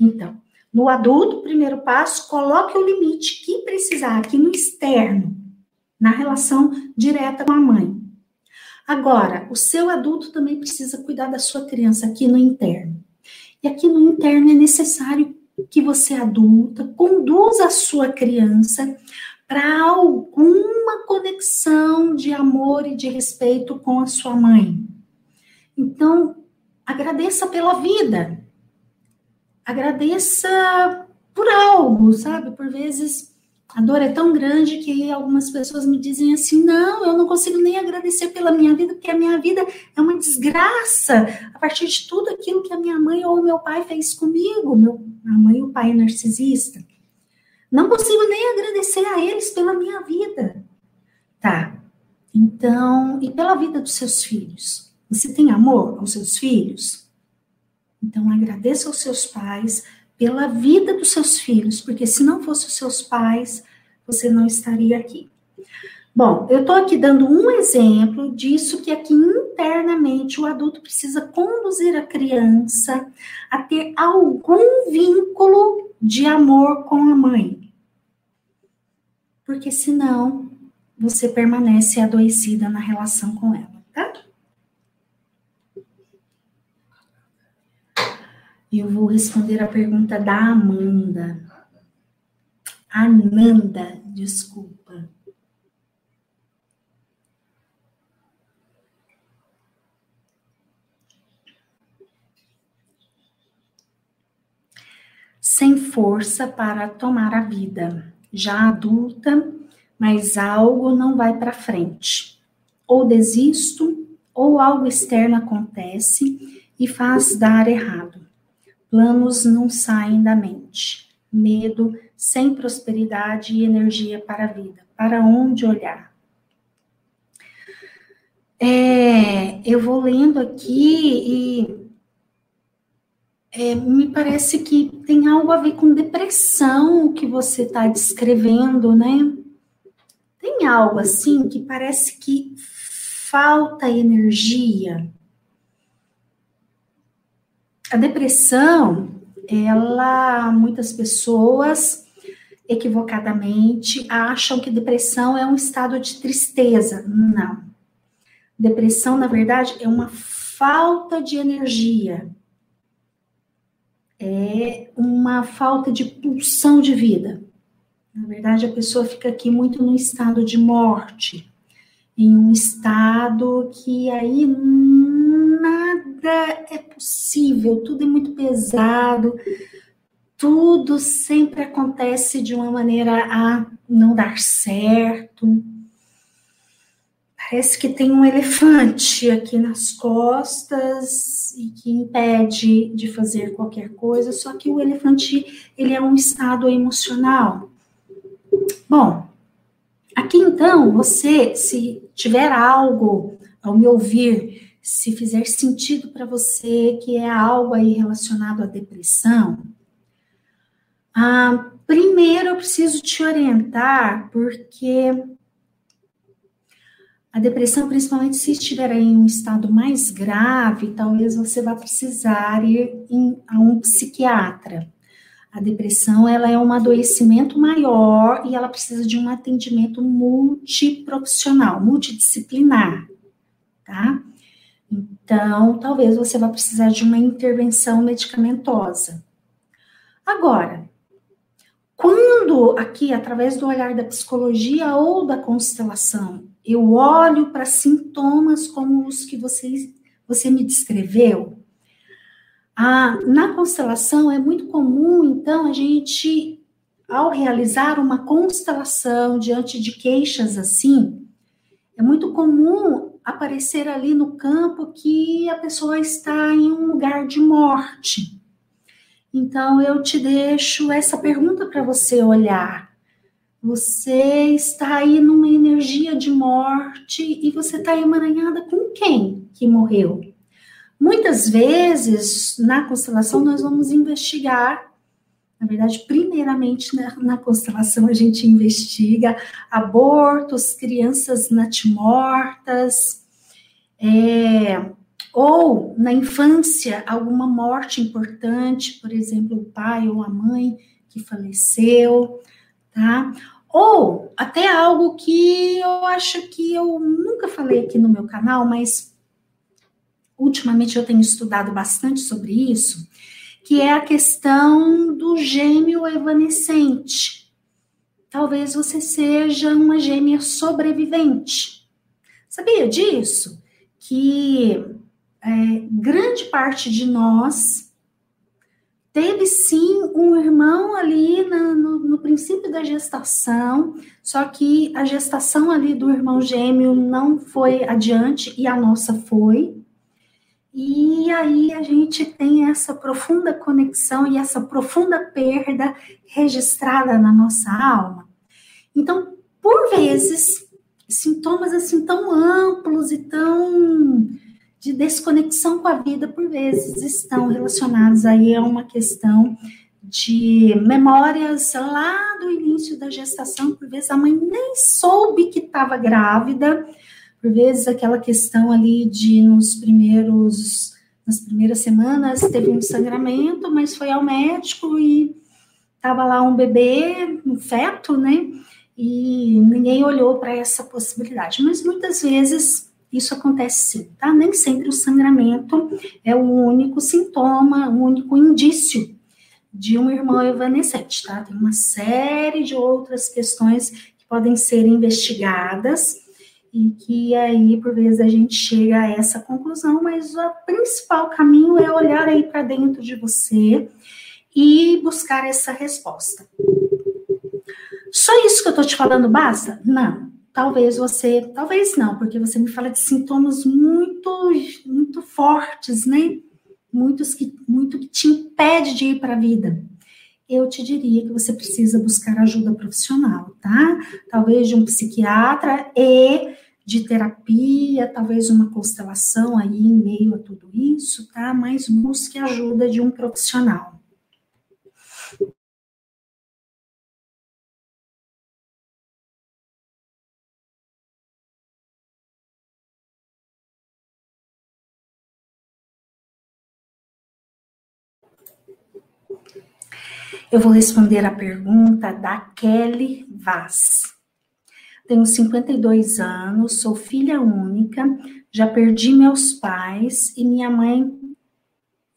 Então, no adulto, primeiro passo, coloque o limite que precisar aqui no externo, na relação direta com a mãe. Agora, o seu adulto também precisa cuidar da sua criança aqui no interno. E aqui no interno é necessário que você adulta conduza a sua criança para alguma conexão de amor e de respeito com a sua mãe. Então, agradeça pela vida. Agradeça por algo, sabe? Por vezes a dor é tão grande que algumas pessoas me dizem assim: não, eu não consigo nem agradecer pela minha vida, porque a minha vida é uma desgraça a partir de tudo aquilo que a minha mãe ou meu pai fez comigo, meu, a mãe e o pai narcisista. Não consigo nem agradecer a eles pela minha vida. Tá. Então, e pela vida dos seus filhos? Você tem amor aos seus filhos? Então, agradeça aos seus pais pela vida dos seus filhos, porque se não fossem os seus pais, você não estaria aqui. Bom, eu estou aqui dando um exemplo disso que aqui internamente o adulto precisa conduzir a criança a ter algum vínculo de amor com a mãe. Porque senão você permanece adoecida na relação com ela, tá? Eu vou responder a pergunta da Amanda. Ananda, desculpa. Sem força para tomar a vida, já adulta, mas algo não vai para frente. Ou desisto, ou algo externo acontece e faz dar errado. Planos não saem da mente. Medo, sem prosperidade e energia para a vida. Para onde olhar? É, eu vou lendo aqui e é, me parece que tem algo a ver com depressão o que você está descrevendo, né? Tem algo assim que parece que falta energia. A depressão, ela, muitas pessoas equivocadamente acham que depressão é um estado de tristeza. Não. Depressão, na verdade, é uma falta de energia. É uma falta de pulsão de vida. Na verdade, a pessoa fica aqui muito no estado de morte, em um estado que aí é possível, tudo é muito pesado, tudo sempre acontece de uma maneira a não dar certo. Parece que tem um elefante aqui nas costas e que impede de fazer qualquer coisa, só que o elefante, ele é um estado emocional. Bom, aqui então, você, se tiver algo ao me ouvir se fizer sentido para você que é algo aí relacionado à depressão, ah, primeiro eu preciso te orientar, porque a depressão, principalmente se estiver em um estado mais grave, talvez você vá precisar ir em, a um psiquiatra. A depressão ela é um adoecimento maior e ela precisa de um atendimento multiprofissional, multidisciplinar, tá? Então, talvez você vá precisar de uma intervenção medicamentosa. Agora, quando aqui, através do olhar da psicologia ou da constelação, eu olho para sintomas como os que você, você me descreveu, ah, na constelação é muito comum, então, a gente, ao realizar uma constelação diante de queixas assim, é muito comum aparecer ali no campo que a pessoa está em um lugar de morte. Então, eu te deixo essa pergunta para você olhar. Você está aí numa energia de morte e você está emaranhada com quem que morreu? Muitas vezes, na constelação, nós vamos investigar. Na verdade, primeiramente na, na constelação, a gente investiga abortos, crianças natimortas, é, ou na infância, alguma morte importante, por exemplo, o pai ou a mãe que faleceu, tá? Ou até algo que eu acho que eu nunca falei aqui no meu canal, mas ultimamente eu tenho estudado bastante sobre isso, que é a questão do gêmeo evanescente. Talvez você seja uma gêmea sobrevivente. Sabia disso? Que é, grande parte de nós teve sim um irmão ali no, no, no, princípio da gestação, só que a gestação ali do irmão gêmeo não foi adiante e a nossa foi. E aí a gente tem essa profunda conexão e essa profunda perda registrada na nossa alma. Então, por vezes, sintomas assim tão amplos e tão de desconexão com a vida, por vezes, estão relacionados aí a uma questão de memórias lá do início da gestação, por vezes a mãe nem soube que estava grávida, por vezes aquela questão ali de nos primeiros nas primeiras semanas teve um sangramento, mas foi ao médico e estava lá um bebê, um feto, né? E ninguém olhou para essa possibilidade. Mas muitas vezes isso acontece sim, tá? Nem sempre o sangramento é o único sintoma, o único indício de um irmão evanescente, tá? Tem uma série de outras questões que podem ser investigadas e que aí, por vezes, a gente chega a essa conclusão, mas o principal caminho é olhar aí para dentro de você e buscar essa resposta. Só isso que eu tô te falando basta? Não talvez você, talvez não, porque você me fala de sintomas muito, muito fortes, né? Muitos que, muito que te impede de ir para a vida. Eu te diria que você precisa buscar ajuda profissional, tá? Talvez de um psiquiatra e de terapia, talvez uma constelação aí em meio a tudo isso, tá? Mas busque ajuda de um profissional. Eu vou responder a pergunta da Kelly Vaz. Tenho 52 anos, sou filha única, já perdi meus pais e minha mãe.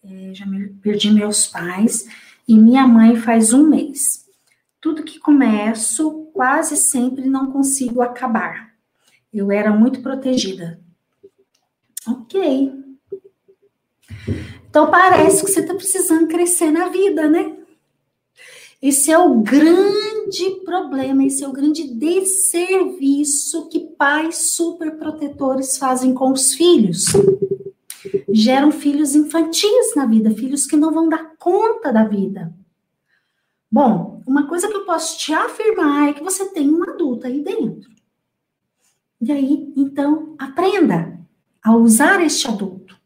É, já perdi meus pais e minha mãe faz um mês. Tudo que começo, quase sempre não consigo acabar. Eu era muito protegida. Ok. Então parece que você está precisando crescer na vida, né? Esse é o grande problema, esse é o grande desserviço que pais superprotetores fazem com os filhos. Geram filhos infantis na vida, filhos que não vão dar conta da vida. Bom, uma coisa que eu posso te afirmar é que você tem um adulto aí dentro. E aí, então, aprenda a usar este adulto.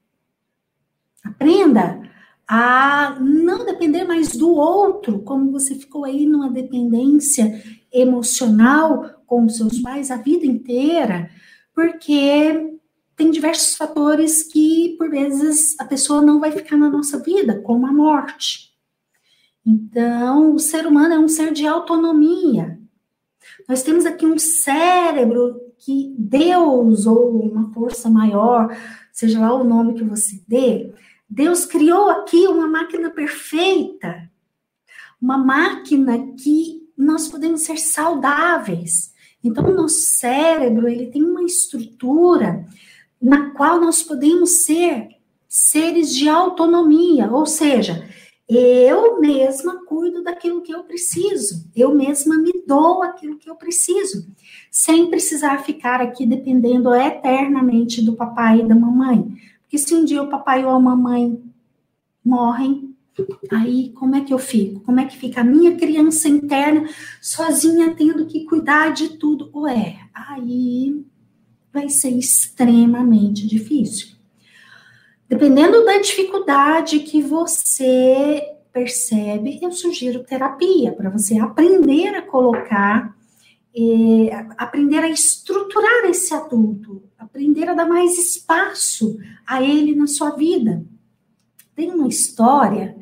Aprenda a não depender mais do outro, como você ficou aí numa dependência emocional com seus pais a vida inteira, porque tem diversos fatores que, por vezes, a pessoa não vai ficar na nossa vida, como a morte. Então, o ser humano é um ser de autonomia. Nós temos aqui um cérebro que Deus, ou uma força maior, seja lá o nome que você dê, Deus criou aqui uma máquina perfeita, uma máquina que nós podemos ser saudáveis. Então, o nosso cérebro, ele tem uma estrutura na qual nós podemos ser seres de autonomia, ou seja, Eu mesma cuido daquilo que eu preciso, eu mesma me dou aquilo que eu preciso, sem precisar ficar aqui dependendo eternamente do papai e da mamãe. Porque se um dia o papai ou a mamãe morrem, aí como é que eu fico? Como é que fica a minha criança interna sozinha tendo que cuidar de tudo? Ué, aí vai ser extremamente difícil. Dependendo da dificuldade que você percebe, eu sugiro terapia para você aprender a colocar, eh, aprender a estruturar esse adulto, aprender a dar mais espaço a ele na sua vida. Tem uma história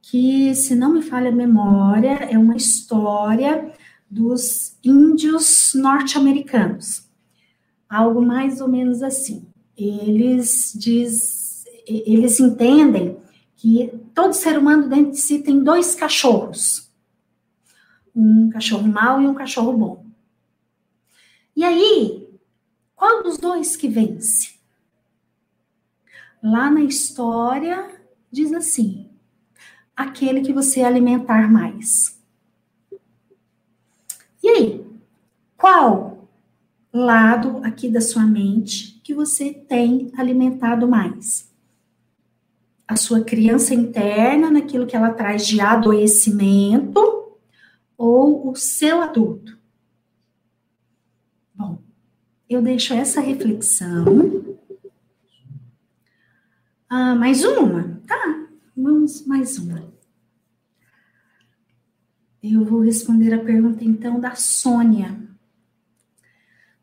que, se não me falha a memória, é uma história dos índios norte-americanos. Algo mais ou menos assim. Eles diz, eles entendem que todo ser humano dentro de si tem dois cachorros. Um cachorro mau e um cachorro bom. E aí, qual dos dois que vence? Lá na história diz assim: aquele que você alimentar mais. E aí, qual lado aqui da sua mente que você tem alimentado mais? a sua criança interna naquilo que ela traz de adoecimento ou o seu adulto? Bom, eu deixo essa reflexão. Ah, mais uma? Tá, vamos mais uma. Eu vou responder a pergunta então da Sônia.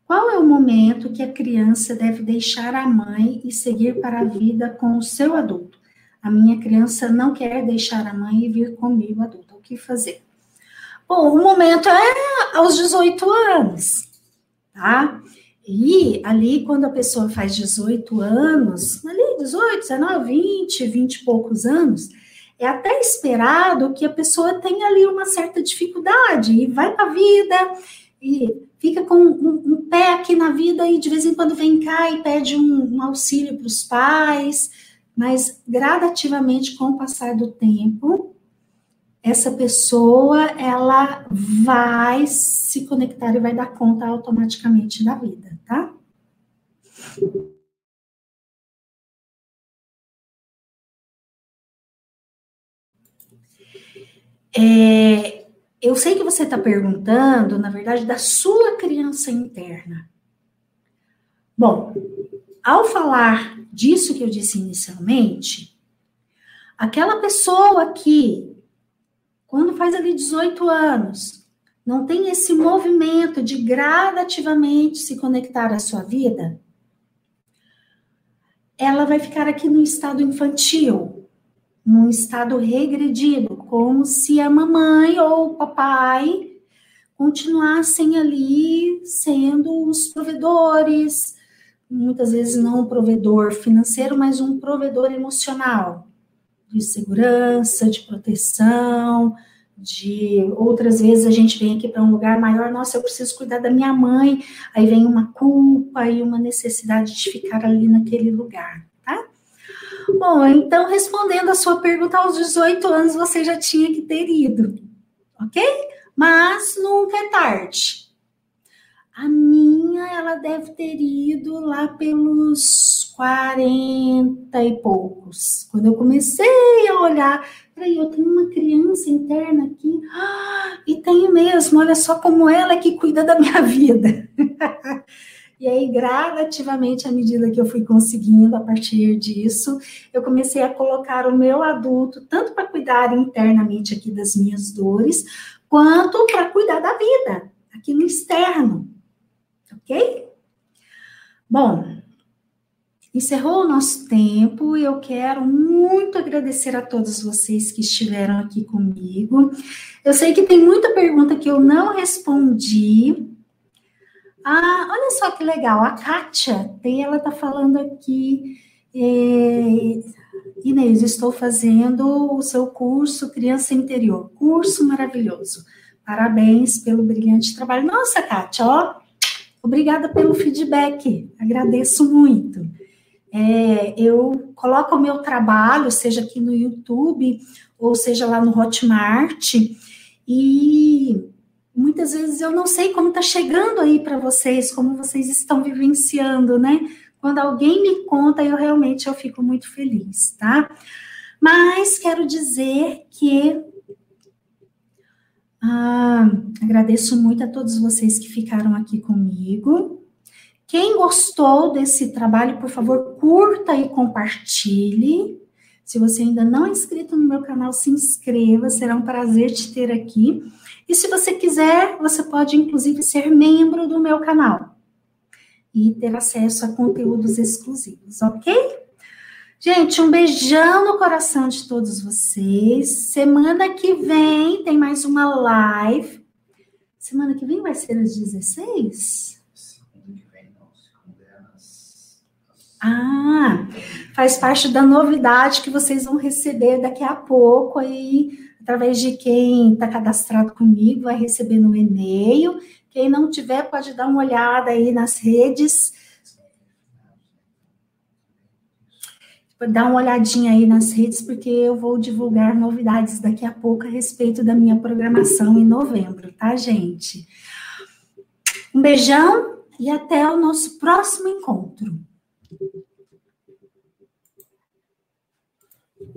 Qual é o momento que a criança deve deixar a mãe e seguir para a vida com o seu adulto? A minha criança não quer deixar a mãe e vir comigo adulta. O que fazer? Bom, o momento é aos 18 anos, tá? E ali, quando a pessoa faz 18 anos, ali 18, 19, 20, 20 e poucos anos, é até esperado que a pessoa tenha ali uma certa dificuldade e vai para a vida e fica com um, um, pé aqui na vida e de vez em quando vem cá e pede um, um auxílio para os pais mas gradativamente, com o passar do tempo, essa pessoa ela vai se conectar e vai dar conta automaticamente da vida, tá? É, eu sei que você está perguntando, na verdade, da sua criança interna. Bom, ao falar disso que eu disse inicialmente, aquela pessoa que, quando faz ali 18 anos, não tem esse movimento de gradativamente se conectar à sua vida, ela vai ficar aqui no estado infantil, num estado regredido, como se a mamãe ou o papai continuassem ali sendo os provedores, muitas vezes não um provedor financeiro, mas um provedor emocional, de segurança, de proteção, de outras vezes a gente vem aqui para um lugar maior, nossa, eu preciso cuidar da minha mãe, aí vem uma culpa e uma necessidade de ficar ali naquele lugar, tá? Bom, então respondendo a sua pergunta, aos 18 anos você já tinha que ter ido, ok? Mas nunca é tarde. A minha, ela deve ter ido lá pelos 40 e poucos. Quando eu comecei a olhar, peraí, eu tenho uma criança interna aqui, ah, e tenho mesmo, olha só como ela é que cuida da minha vida. E aí, gradativamente, à medida que eu fui conseguindo, a partir disso, eu comecei a colocar o meu adulto, tanto para cuidar internamente aqui das minhas dores, quanto para cuidar da vida, aqui no externo? Bom, encerrou o nosso tempo e eu quero muito agradecer a todos vocês que estiveram aqui comigo. Eu sei que tem muita pergunta que eu não respondi. Ah, olha só que legal, a Kátia, ela está falando aqui. É, Inês, estou fazendo o seu curso Criança Interior. Curso maravilhoso. Parabéns pelo brilhante trabalho. Nossa, Kátia, ó, Obrigada pelo feedback, agradeço muito. é, eu coloco o meu trabalho, seja aqui no YouTube, ou seja lá no Hotmart, e muitas vezes eu não sei como está chegando aí para vocês, como vocês estão vivenciando, né? Quando alguém me conta, eu realmente eu fico muito feliz, tá? Mas quero dizer que ah, agradeço muito a todos vocês que ficaram aqui comigo. Quem gostou desse trabalho, por favor, curta e compartilhe. Se você ainda não é inscrito no meu canal, se inscreva, será um prazer te ter aqui. E se você quiser, você pode inclusive ser membro do meu canal e ter acesso a conteúdos exclusivos, ok? Gente, um beijão no coração de todos vocês. Semana que vem tem mais uma live. Semana que vem vai ser às 16? Ah, faz parte da novidade que vocês vão receber daqui a pouco aí, através de quem está cadastrado comigo, vai receber no e-mail. Quem não tiver, pode dar uma olhada aí nas redes. Dá uma olhadinha aí nas redes, porque eu vou divulgar novidades daqui a pouco a respeito da minha programação em novembro, tá, gente? Um beijão e até o nosso próximo encontro.